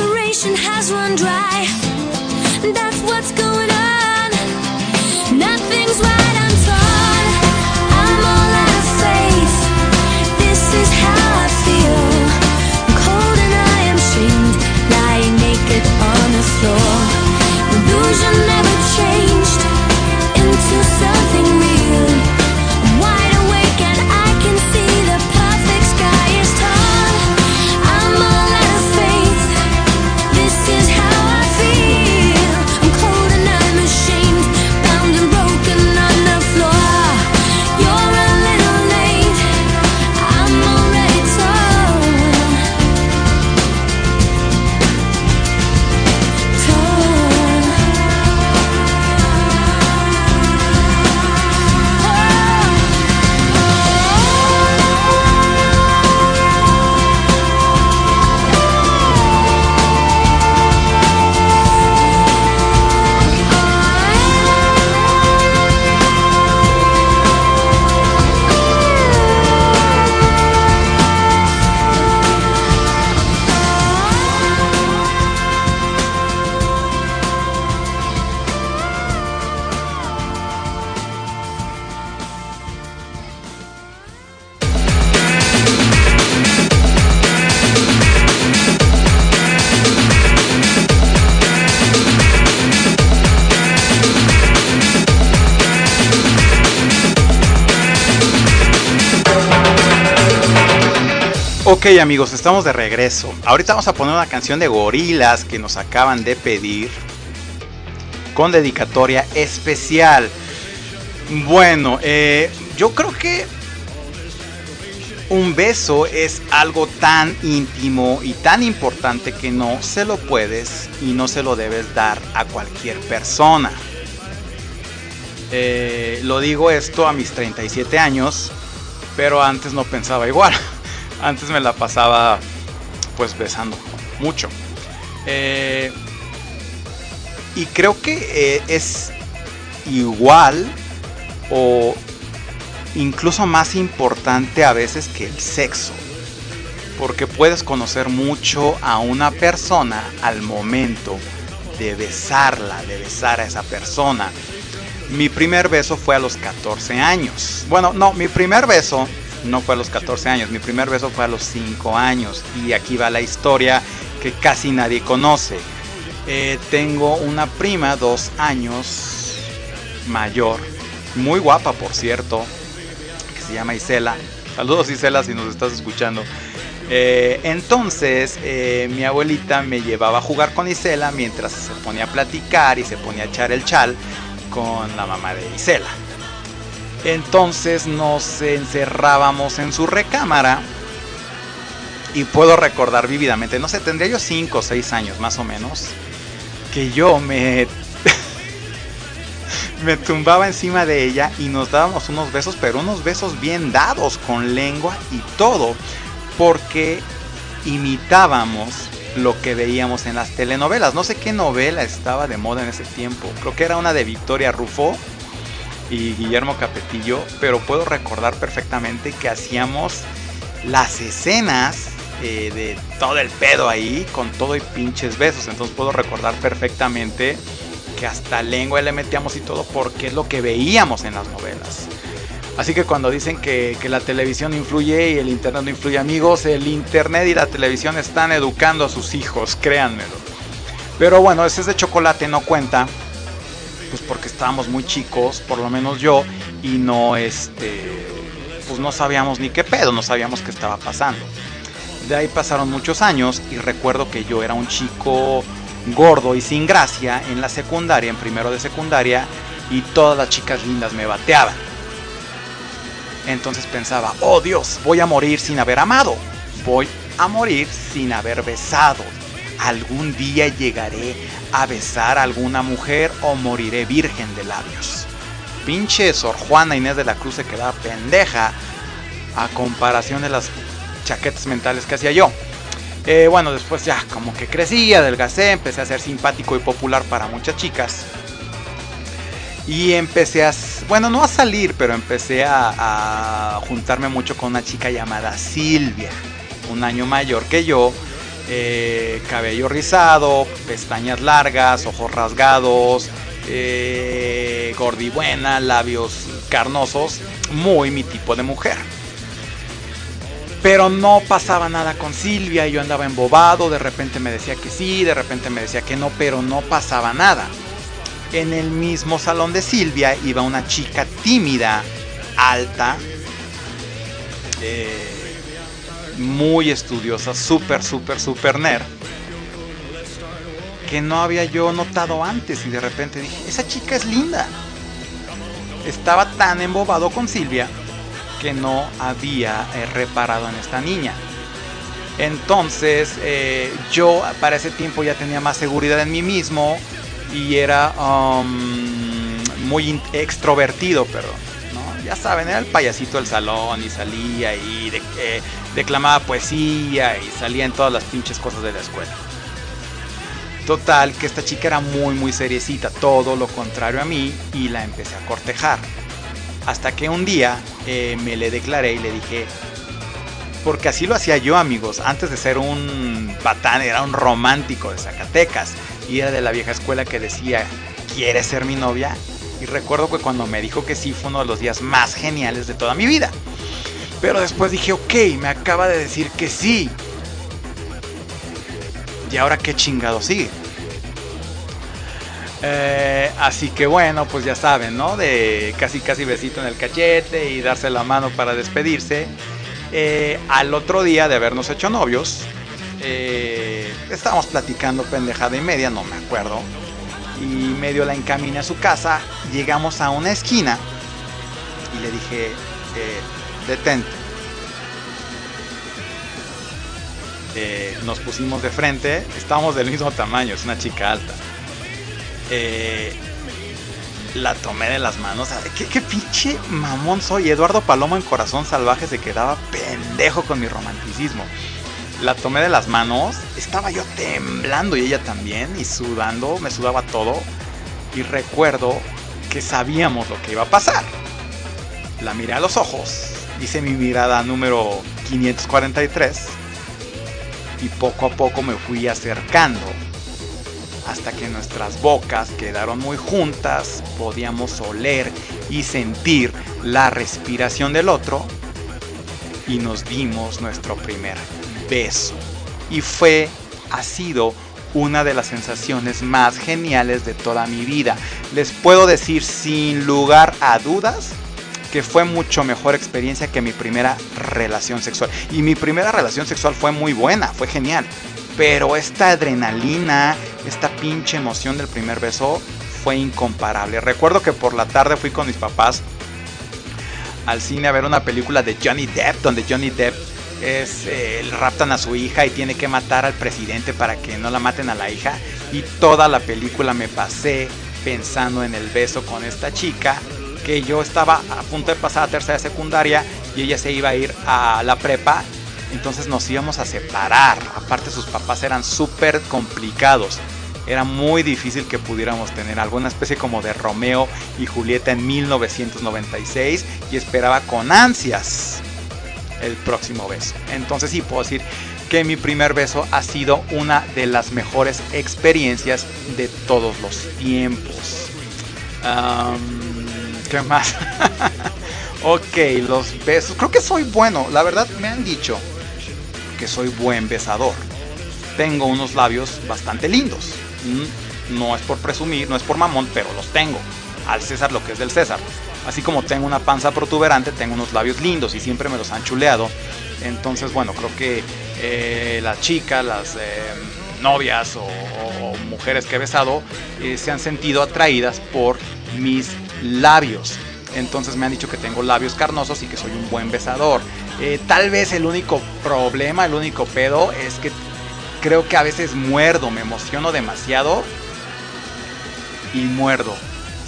inspiration has run dry. That's what's going on. Nothing's right, I'm sorry. Ok amigos, estamos de regreso. Ahorita vamos a poner una canción de gorilas que nos acaban de pedir con dedicatoria especial. Bueno, eh, yo creo que un beso es algo tan íntimo y tan importante que no se lo puedes y no se lo debes dar a cualquier persona. Eh, lo digo esto a mis 37 años, pero antes no pensaba igual. Antes me la pasaba pues besando mucho. Eh, y creo que eh, es igual o incluso más importante a veces que el sexo. Porque puedes conocer mucho a una persona al momento de besarla, de besar a esa persona. Mi primer beso fue a los 14 años. Bueno, no, mi primer beso no fue a los 14 años, mi primer beso fue a los 5 años. Y aquí va la historia que casi nadie conoce. Eh, tengo una prima, dos años mayor, muy guapa por cierto, que se llama Isela. Saludos Isela si nos estás escuchando. Eh, entonces eh, mi abuelita me llevaba a jugar con Isela mientras se ponía a platicar y se ponía a echar el chal con la mamá de Isela. Entonces nos encerrábamos en su recámara y puedo recordar vividamente, no sé, tendría yo 5 o 6 años más o menos, que yo me me tumbaba encima de ella y nos dábamos unos besos, pero unos besos bien dados con lengua y todo, porque imitábamos lo que veíamos en las telenovelas. No sé qué novela estaba de moda en ese tiempo. Creo que era una de Victoria Rufo y Guillermo Capetillo, pero puedo recordar perfectamente que hacíamos las escenas eh, de todo el pedo ahí, con todo y pinches besos. Entonces puedo recordar perfectamente que hasta lengua le metíamos y todo porque es lo que veíamos en las novelas. Así que cuando dicen que, que, la televisión influye y el internet no influye, amigos, el internet y la televisión están educando a sus hijos, créanmelo. Pero bueno, ese es de chocolate, no cuenta, pues porque estábamos muy chicos, por lo menos yo, y no, este, pues no sabíamos ni qué pedo, no sabíamos qué estaba pasando. De ahí pasaron muchos años y recuerdo que yo era un chico gordo y sin gracia en la secundaria, en primero de secundaria, y todas las chicas lindas me bateaban. Entonces pensaba, oh Dios, voy a morir sin haber amado, voy a morir sin haber besado. Algún día llegaré a besar a alguna mujer o moriré virgen de labios. Pinche Sor Juana Inés de la Cruz se quedaba pendeja a comparación de las chaquetas mentales que hacía yo. Eh, bueno, después ya como que crecí, adelgacé, empecé a ser simpático y popular para muchas chicas. Y empecé a, bueno, no a salir, pero empecé a, a juntarme mucho con una chica llamada Silvia, un año mayor que yo. Eh, cabello rizado, pestañas largas, ojos rasgados, eh, gordibuena, labios carnosos, muy mi tipo de mujer. Pero no pasaba nada con Silvia, yo andaba embobado, de repente me decía que sí, de repente me decía que no, pero no pasaba nada. En el mismo salón de Silvia iba una chica tímida, alta, eh, muy estudiosa, súper, súper, súper nerd, que no había yo notado antes y de repente dije, esa chica es linda. Estaba tan embobado con Silvia que no había eh, reparado en esta niña. Entonces eh, yo para ese tiempo ya tenía más seguridad en mí mismo y era um, muy extrovertido, perdón. ¿no? Ya saben, era el payasito del salón y salía y de, eh, declamaba poesía y salía en todas las pinches cosas de la escuela. Total, que esta chica era muy muy seriecita, todo lo contrario a mí y la empecé a cortejar. Hasta que un día eh, me le declaré y le dije, porque así lo hacía yo amigos, antes de ser un patán era un romántico de Zacatecas y era de la vieja escuela que decía, ¿quieres ser mi novia? Y recuerdo que cuando me dijo que sí fue uno de los días más geniales de toda mi vida. Pero después dije, ok, me acaba de decir que sí. ¿Y ahora qué chingado sigue? Eh, así que bueno, pues ya saben, ¿no? De casi casi besito en el cachete y darse la mano para despedirse. eh, al otro día de habernos hecho novios, eh, estábamos platicando pendejada y media, no me acuerdo. Y medio la encaminé a su casa. Llegamos a una esquina y le dije, detente. Eh, nos pusimos de frente, estábamos del mismo tamaño, es una chica alta. Eh, la tomé de las manos. ¿Qué, pinche mamón soy. Eduardo Palomo en Corazón Salvaje se quedaba pendejo con mi romanticismo. La tomé de las manos, estaba yo temblando y ella también, y sudando, me sudaba todo. Y recuerdo que sabíamos lo que iba a pasar. La miré a los ojos, hice mi mirada número 543 y poco a poco me fui acercando hasta que nuestras bocas quedaron muy juntas, podíamos oler y sentir la respiración del otro y nos dimos nuestro primer beso. Y fue, ha sido una de las sensaciones más geniales de toda mi vida. Les puedo decir sin lugar a dudas que fue mucho mejor experiencia que mi primera relación sexual. Y mi primera relación sexual fue muy buena, fue genial. Pero esta adrenalina, esta pinche emoción del primer beso fue incomparable. Recuerdo que por la tarde fui con mis papás al cine a ver una película de Johnny Depp, donde Johnny Depp es eh, raptan a su hija y tiene que matar al presidente para que no la maten a la hija. Y toda la película me pasé pensando en el beso con esta chica que yo estaba a punto de pasar a tercera secundaria y ella se iba a ir a la prepa. Entonces nos íbamos a separar. Aparte sus papás eran súper complicados. Era muy difícil que pudiéramos tener alguna especie como de Romeo y Julieta en 1996 y esperaba con ansias el próximo beso. Entonces sí puedo decir que mi primer beso ha sido una de las mejores experiencias de todos los tiempos. ¿Qué más? ok, los besos. Creo que soy bueno. La verdad me han dicho que soy buen besador. Tengo unos labios bastante lindos. Mm, no es por presumir, no es por mamón, pero los tengo. Al César lo que es del César. Así como tengo una panza protuberante, tengo unos labios lindos y siempre me los han chuleado. Entonces, bueno, creo que eh, las chicas, las eh, novias o, mujeres que he besado eh, se han sentido atraídas por mis labios. Entonces me han dicho que tengo labios carnosos y que soy un buen besador. Eh, tal vez el único problema, el único pedo es que creo que a veces muerdo, me emociono demasiado y muerdo.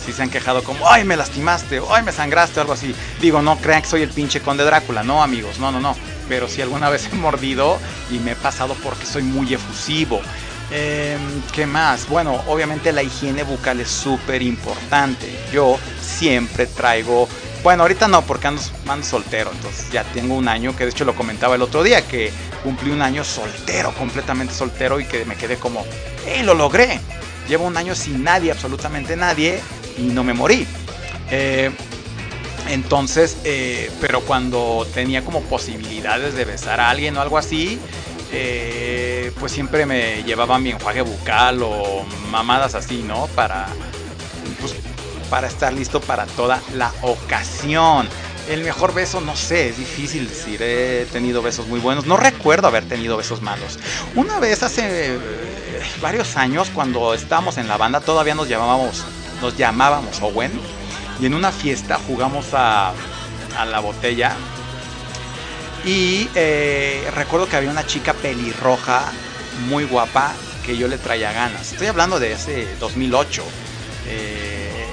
Si se han quejado como, ay, me lastimaste, ay, me sangraste algo así. Digo, no crean que soy el pinche conde Drácula, no, amigos, no, no, no. Pero si alguna vez he mordido y me he pasado porque soy muy efusivo. Eh, ¿Qué más? Bueno, obviamente la higiene bucal es súper importante. Yo siempre traigo. Bueno, ahorita no, porque ando, ando, soltero. Entonces ya tengo un año, que de hecho lo comentaba el otro día, que cumplí un año soltero, completamente soltero, y que me quedé como, ¡hey, lo logré! Llevo un año sin nadie, absolutamente nadie, y no me morí. Eh, entonces, eh, pero cuando tenía como posibilidades de besar a alguien o algo así, eh, pues siempre me llevaba mi enjuague bucal o mamadas así, ¿no? Para, pues, para estar listo para toda la ocasión. El mejor beso, no sé, es difícil decir. He tenido besos muy buenos. No recuerdo haber tenido besos malos. Una vez hace varios años, cuando estábamos en la banda, todavía nos llamábamos, nos llamábamos Owen. Y en una fiesta jugamos a la botella y eh, recuerdo que había una chica pelirroja, muy guapa, que yo le traía ganas. Estoy hablando de ese 2008. Eh,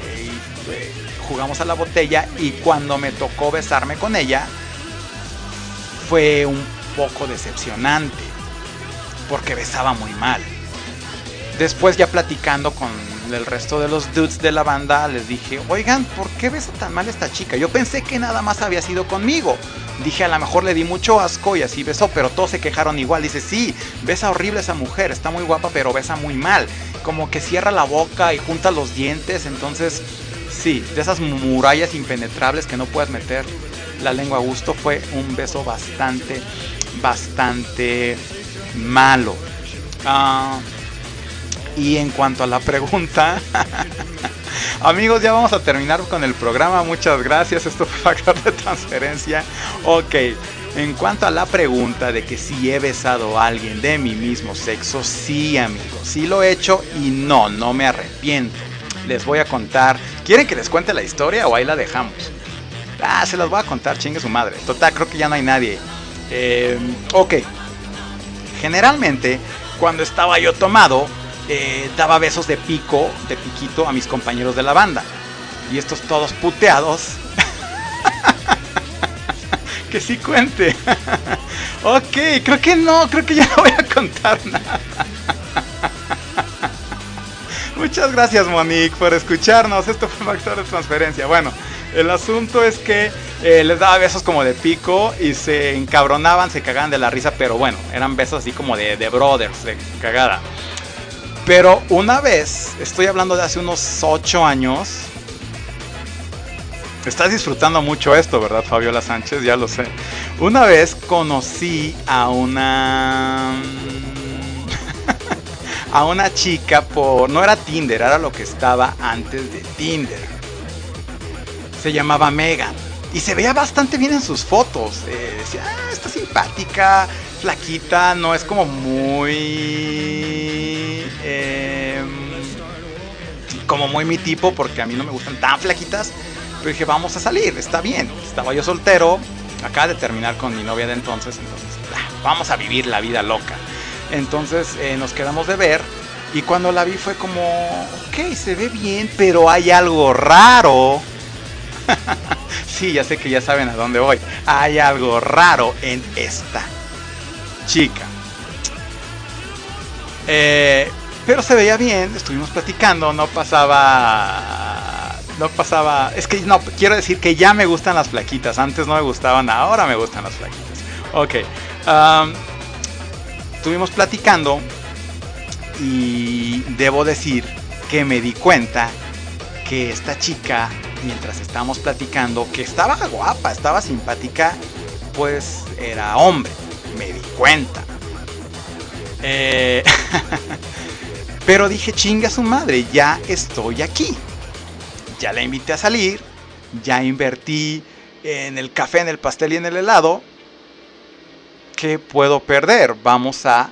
eh, jugamos a la botella y cuando me tocó besarme con ella, fue un poco decepcionante. Porque besaba muy mal. Después ya platicando con el resto de los dudes de la banda, les dije, oigan, ¿por qué besa tan mal esta chica? Yo pensé que nada más había sido conmigo. Dije, a lo mejor le di mucho asco y así besó, pero todos se quejaron igual. Dice, sí, besa horrible esa mujer, está muy guapa, pero besa muy mal. Como que cierra la boca y junta los dientes, entonces, sí, de esas murallas impenetrables que no puedes meter la lengua a gusto, fue un beso bastante, bastante malo. Uh, y en cuanto a la pregunta, amigos, ya vamos a terminar con el programa. Muchas gracias. Esto fue factor de transferencia. Ok, En cuanto a la pregunta de que si he besado a alguien de mi mismo sexo, sí, amigos, sí lo he hecho y no, no me arrepiento. Les voy a contar. ¿Quieren que les cuente la historia o ahí la dejamos? Ah, se las voy a contar, chingue su madre. Total, creo que ya no hay nadie. Eh, ok. Generalmente, cuando estaba yo tomado, eh, daba besos de pico, de piquito a mis compañeros de la banda. Y estos todos puteados. que sí cuente. ok, creo que no, creo que ya no voy a contar nada. Muchas gracias Monique por escucharnos. Esto fue Factor de Transferencia. Bueno, el asunto es que eh, les daba besos como de pico y se encabronaban, se cagaban de la risa, pero bueno, eran besos así como de, de brothers, de cagada. Pero una vez, estoy hablando de hace unos 8 años, Estás disfrutando mucho esto, ¿verdad, Fabiola Sánchez? Ya lo sé. Una vez conocí a una. a una chica por. No era Tinder, era lo que estaba antes de Tinder. Se llamaba Megan. Y se veía bastante bien en sus fotos. Eh, decía, ah, está simpática, flaquita, no es como muy. Eh, como muy mi tipo, porque a mí no me gustan tan flaquitas. Pero dije, vamos a salir, está bien. Estaba yo soltero, acaba de terminar con mi novia de entonces, entonces ah, vamos a vivir la vida loca. Entonces eh, nos quedamos de ver y cuando la vi fue como, ok, se ve bien, pero hay algo raro. sí, ya sé que ya saben a dónde voy. Hay algo raro en esta chica. Eh, pero se veía bien, estuvimos platicando, no pasaba no pasaba. Es que no, quiero decir que ya me gustan las flaquitas. Antes no me gustaban, ahora me gustan las flaquitas. Ok. estuvimos platicando y debo decir que me di cuenta que esta chica, mientras estábamos platicando, que estaba guapa, estaba simpática, pues era hombre. Me di cuenta. Eh, pero dije, chinga su madre, ya estoy aquí ya la invité a salir, ya invertí en el café, en el pastel y en el helado. ¿Qué puedo perder? Vamos a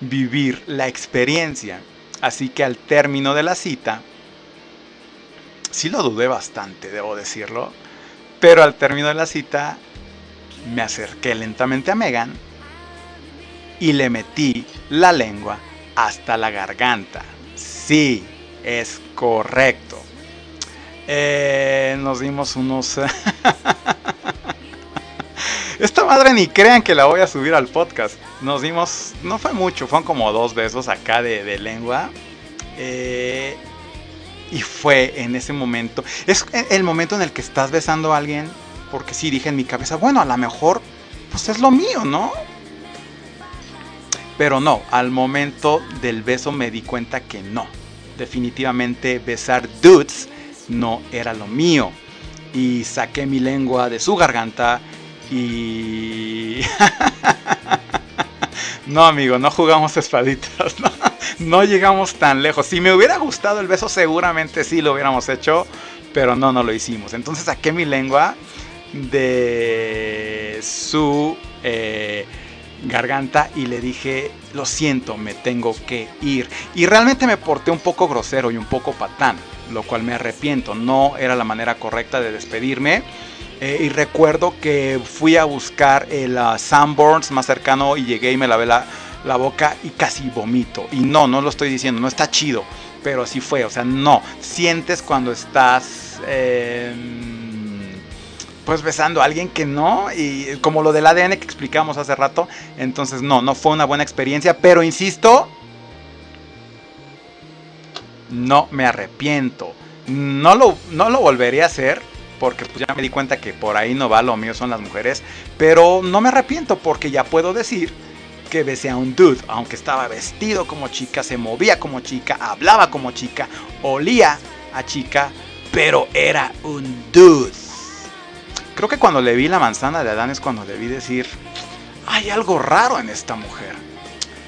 vivir la experiencia. Así que al término de la cita, sí lo dudé bastante, debo decirlo, pero al término de la cita me acerqué lentamente a Megan y le metí la lengua hasta la garganta. Sí, es correcto. Eh, nos dimos unos... Esta madre ni crean que la voy a subir al podcast. Nos dimos, no fue mucho, fueron como dos besos acá de, lengua. Eh, y fue en ese momento. Es el momento en el que estás besando a alguien. Porque sí, dije en mi cabeza, bueno, a lo mejor, pues es lo mío, ¿no? Pero no, al momento del beso me di cuenta que no definitivamente besar dudes no era lo mío. Y saqué mi lengua de su garganta y... no, amigo, no jugamos espaditas. No, llegamos tan lejos. Si me hubiera gustado el beso, seguramente sí lo hubiéramos hecho. Pero no, no lo hicimos. Entonces saqué mi lengua de su... Eh, garganta y le dije, lo siento, me tengo que ir. Y realmente me porté un poco grosero y un poco patán, lo cual me arrepiento, no era la manera correcta de despedirme. Eh, y recuerdo que fui a buscar el uh, Sanborns más cercano y llegué y me lavé la, la boca y casi vomito. Y no, no lo estoy diciendo, no está chido, pero así fue, o sea, no. Sientes cuando estás... Eh, pues besando a alguien que no, y como lo del ADN que explicamos hace rato, entonces no, no fue una buena experiencia, pero insisto, no me arrepiento, no lo, no lo volvería a hacer, porque pues ya me di cuenta que por ahí no va, lo mío son las mujeres, pero no me arrepiento porque ya puedo decir que besé a un dude, aunque estaba vestido como chica, se movía como chica, hablaba como chica, olía a chica, pero era un dude. Creo que cuando le vi la manzana de Adán es cuando debí decir, hay algo raro en esta mujer.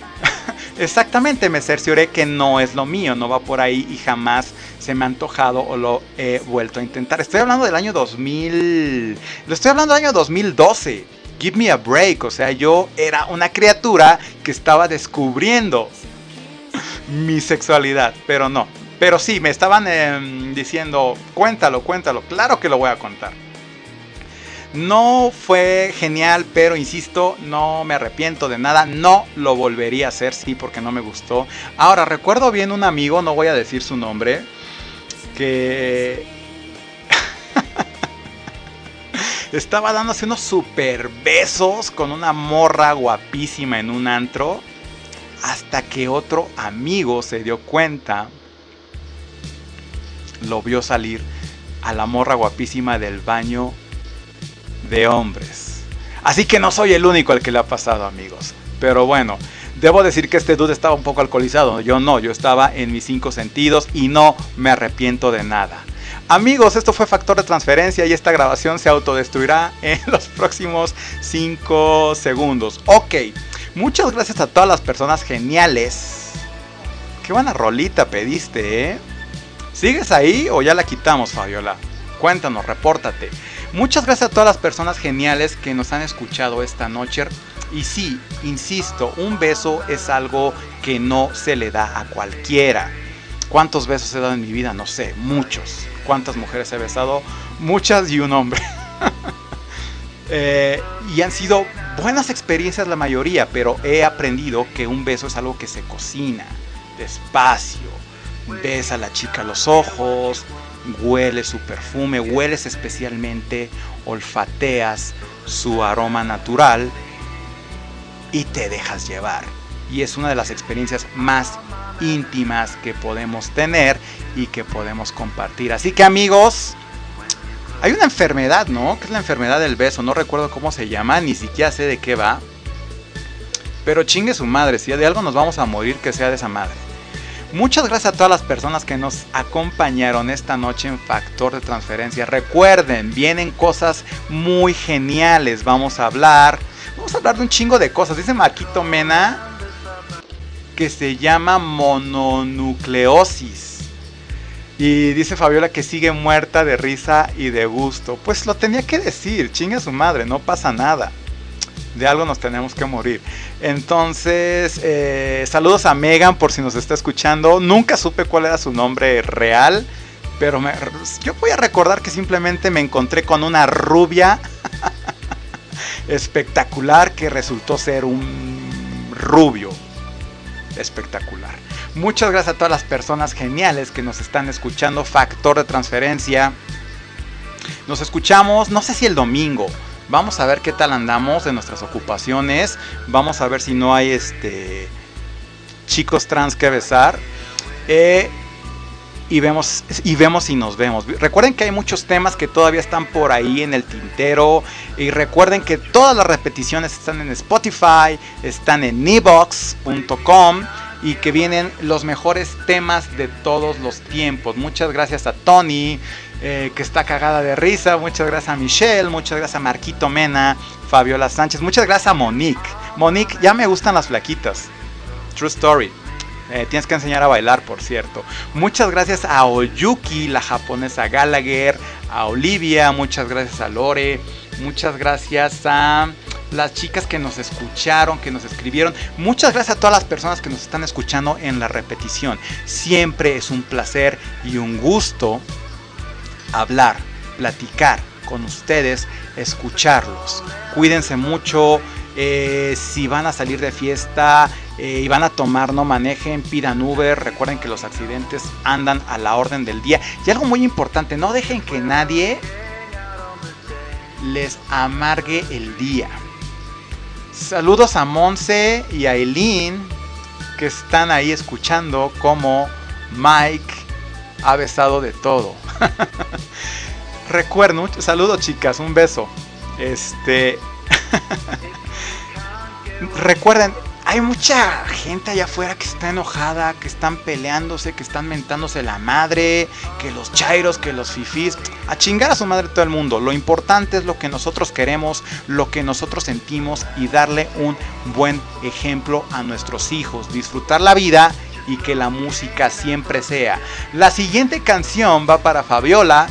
Exactamente, me cercioré que no es lo mío, no va por ahí y jamás se me ha antojado o lo he vuelto a intentar. Estoy hablando del año 2000, lo estoy hablando del año 2012. Give me a break, o sea, yo era una criatura que estaba descubriendo mi sexualidad, pero no. Pero sí, me estaban em, diciendo, cuéntalo, cuéntalo, claro que lo voy a contar. No fue genial, pero insisto, no me arrepiento de nada. No lo volvería a hacer, sí, porque no me gustó. Ahora, recuerdo bien un amigo, no voy a decir su nombre, que estaba dándose unos super besos con una morra guapísima en un antro. Hasta que otro amigo se dio cuenta, lo vio salir a la morra guapísima del baño de hombres. Así que no soy el único al que le ha pasado, amigos. Pero bueno, debo decir que este dude estaba un poco alcoholizado. Yo no, yo estaba en mis cinco sentidos y no me arrepiento de nada. Amigos, esto fue Factor de Transferencia y esta grabación se autodestruirá en los próximos 5 segundos. Ok, muchas gracias a todas las personas geniales. Qué buena rolita pediste, ¿eh? ¿Sigues ahí o ya la quitamos, Fabiola? Cuéntanos, repórtate. Muchas gracias a todas las personas geniales que nos han escuchado esta noche. Y sí, insisto, un beso es algo que no se le da a cualquiera. ¿Cuántos besos he dado en mi vida? No sé, muchos. ¿Cuántas mujeres he besado? Muchas y un hombre. Eh, y han sido buenas experiencias la mayoría, pero he aprendido que un beso es algo que se cocina despacio. Ves a la chica a los ojos, hueles su perfume, hueles especialmente, olfateas su aroma natural y te dejas llevar. Y es una de las experiencias más íntimas que podemos tener y que podemos compartir. Así que amigos, hay una enfermedad, ¿no? Que es la enfermedad del beso. No recuerdo cómo se llama, ni siquiera sé de qué va. Pero chingue su madre, si de algo nos vamos a morir, que sea de esa madre. Muchas gracias a todas las personas que nos acompañaron esta noche en Factor de Transferencia. Recuerden, vienen cosas muy geniales. Vamos a hablar. Vamos a hablar de un chingo de cosas. Dice Marquito Mena que se llama mononucleosis. Y dice Fabiola que sigue muerta de risa y de gusto. Pues lo tenía que decir, chinga su madre, no pasa nada. De algo nos tenemos que morir. Entonces, eh, saludos a Megan por si nos está escuchando. Nunca supe cuál era su nombre real. Pero me, yo voy a recordar que simplemente me encontré con una rubia espectacular que resultó ser un rubio espectacular. Muchas gracias a todas las personas geniales que nos están escuchando. Factor de transferencia. Nos escuchamos, no sé si el domingo. Vamos a ver qué tal andamos de nuestras ocupaciones. Vamos a ver si no hay este chicos trans que besar. Eh, y vemos y vemos si nos vemos. Recuerden que hay muchos temas que todavía están por ahí en el tintero y recuerden que todas las repeticiones están en Spotify, están en evox.com y que vienen los mejores temas de todos los tiempos. Muchas gracias a Tony, eh, que está cagada de risa. Muchas gracias a Michelle, muchas gracias a Marquito Mena, Fabiola Sánchez, muchas gracias a Monique. Monique, ya me gustan las flaquitas. True story. Eh, tienes que enseñar a bailar, por cierto. Muchas gracias a Oyuki, la japonesa Gallagher, a Olivia, muchas gracias a Lore, muchas gracias a las chicas que nos escucharon, que nos escribieron. Muchas gracias a todas las personas que nos están escuchando en la repetición. Siempre es un placer y un gusto hablar, platicar con ustedes, escucharlos. Cuídense mucho. Eh, si van a salir de fiesta eh, y van a tomar, no manejen, pidan Uber. Recuerden que los accidentes andan a la orden del día. Y algo muy importante, no dejen que nadie les amargue el día. Saludos a Monse y a Eileen que están ahí escuchando como Mike ha besado de todo. Recuerdo, saludos chicas, un beso. Este Recuerden, hay mucha gente allá afuera que está enojada, que están peleándose, que están mentándose la madre, que los chairos, que los fifís, a chingar a su madre todo el mundo. Lo importante es lo que nosotros queremos, lo que nosotros sentimos y darle un buen ejemplo a nuestros hijos, disfrutar la vida y que la música siempre sea. La siguiente canción va para Fabiola.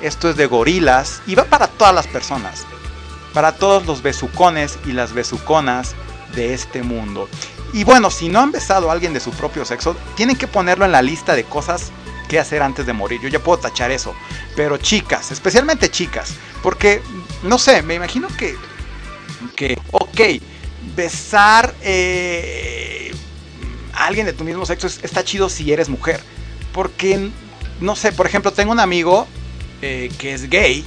Esto es de gorilas y va para todas las personas para todos los besucones y las besuconas de este mundo. Y bueno, si no han besado a alguien de su propio sexo, tienen que ponerlo en la lista de cosas que hacer antes de morir. Yo ya puedo tachar eso. Pero chicas, especialmente chicas, porque, no sé, me imagino que, que ok, besar eh, alguien de tu mismo sexo está chido si eres mujer. Porque, no sé, por ejemplo, tengo un amigo eh, que es gay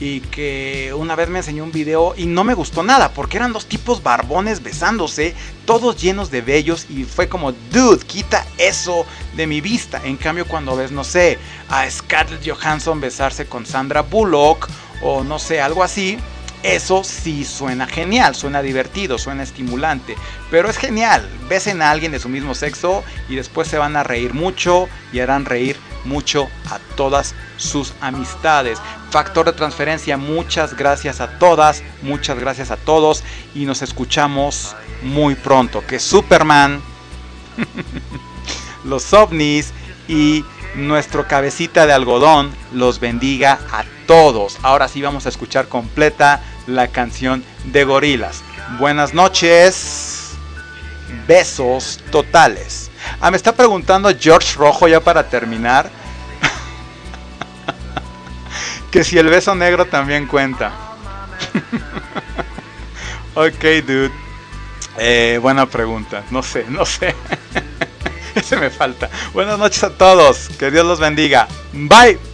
y que una vez me enseñó un video y no me gustó nada porque eran dos tipos barbones besándose, todos llenos de vellos y fue como, dude, quita eso de mi vista. En cambio cuando ves, no sé, a Scarlett Johansson besarse con Sandra Bullock o no sé, algo así, eso sí suena genial, suena divertido, suena estimulante, pero es genial. Besen a alguien de su mismo sexo y después se van a reír mucho y harán reír mucho a todas sus amistades. Factor de transferencia, muchas gracias a todas, muchas gracias a todos y nos escuchamos muy pronto. Que Superman, los ovnis y nuestro cabecita de algodón los bendiga a todos. Ahora sí vamos a escuchar completa la canción de gorilas. Buenas noches. Besos totales. Ah, me está preguntando George Rojo ya para terminar. que si el beso negro también cuenta. ok, dude. Eh, buena pregunta. No sé, no sé. Ese me falta. Buenas noches a todos. Que Dios los bendiga. Bye.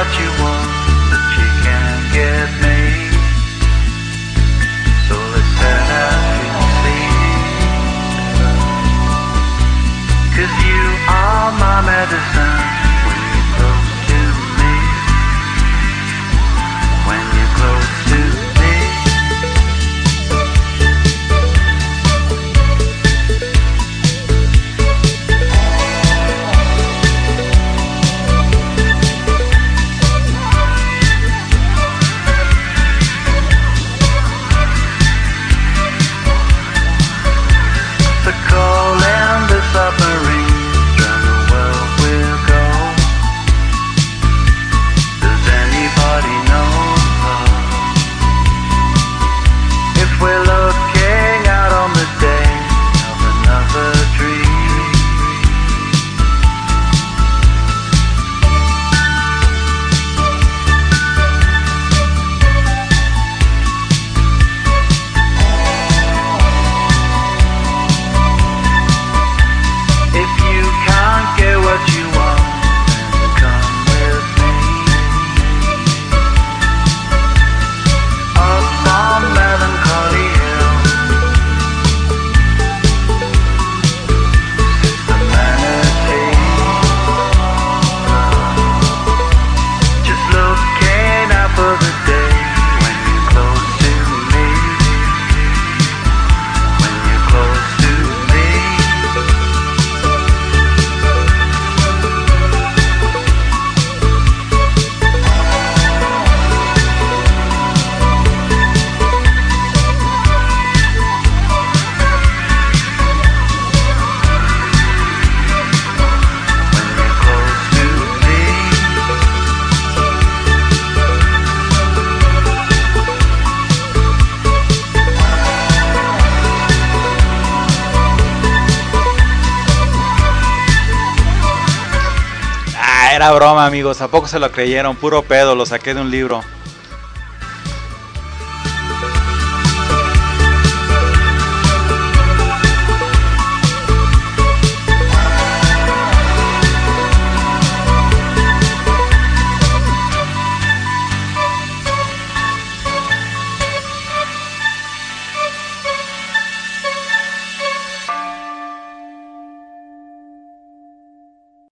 What you want, broma, amigos. ¿A poco se lo creyeron? Puro pedo, lo saqué de un libro.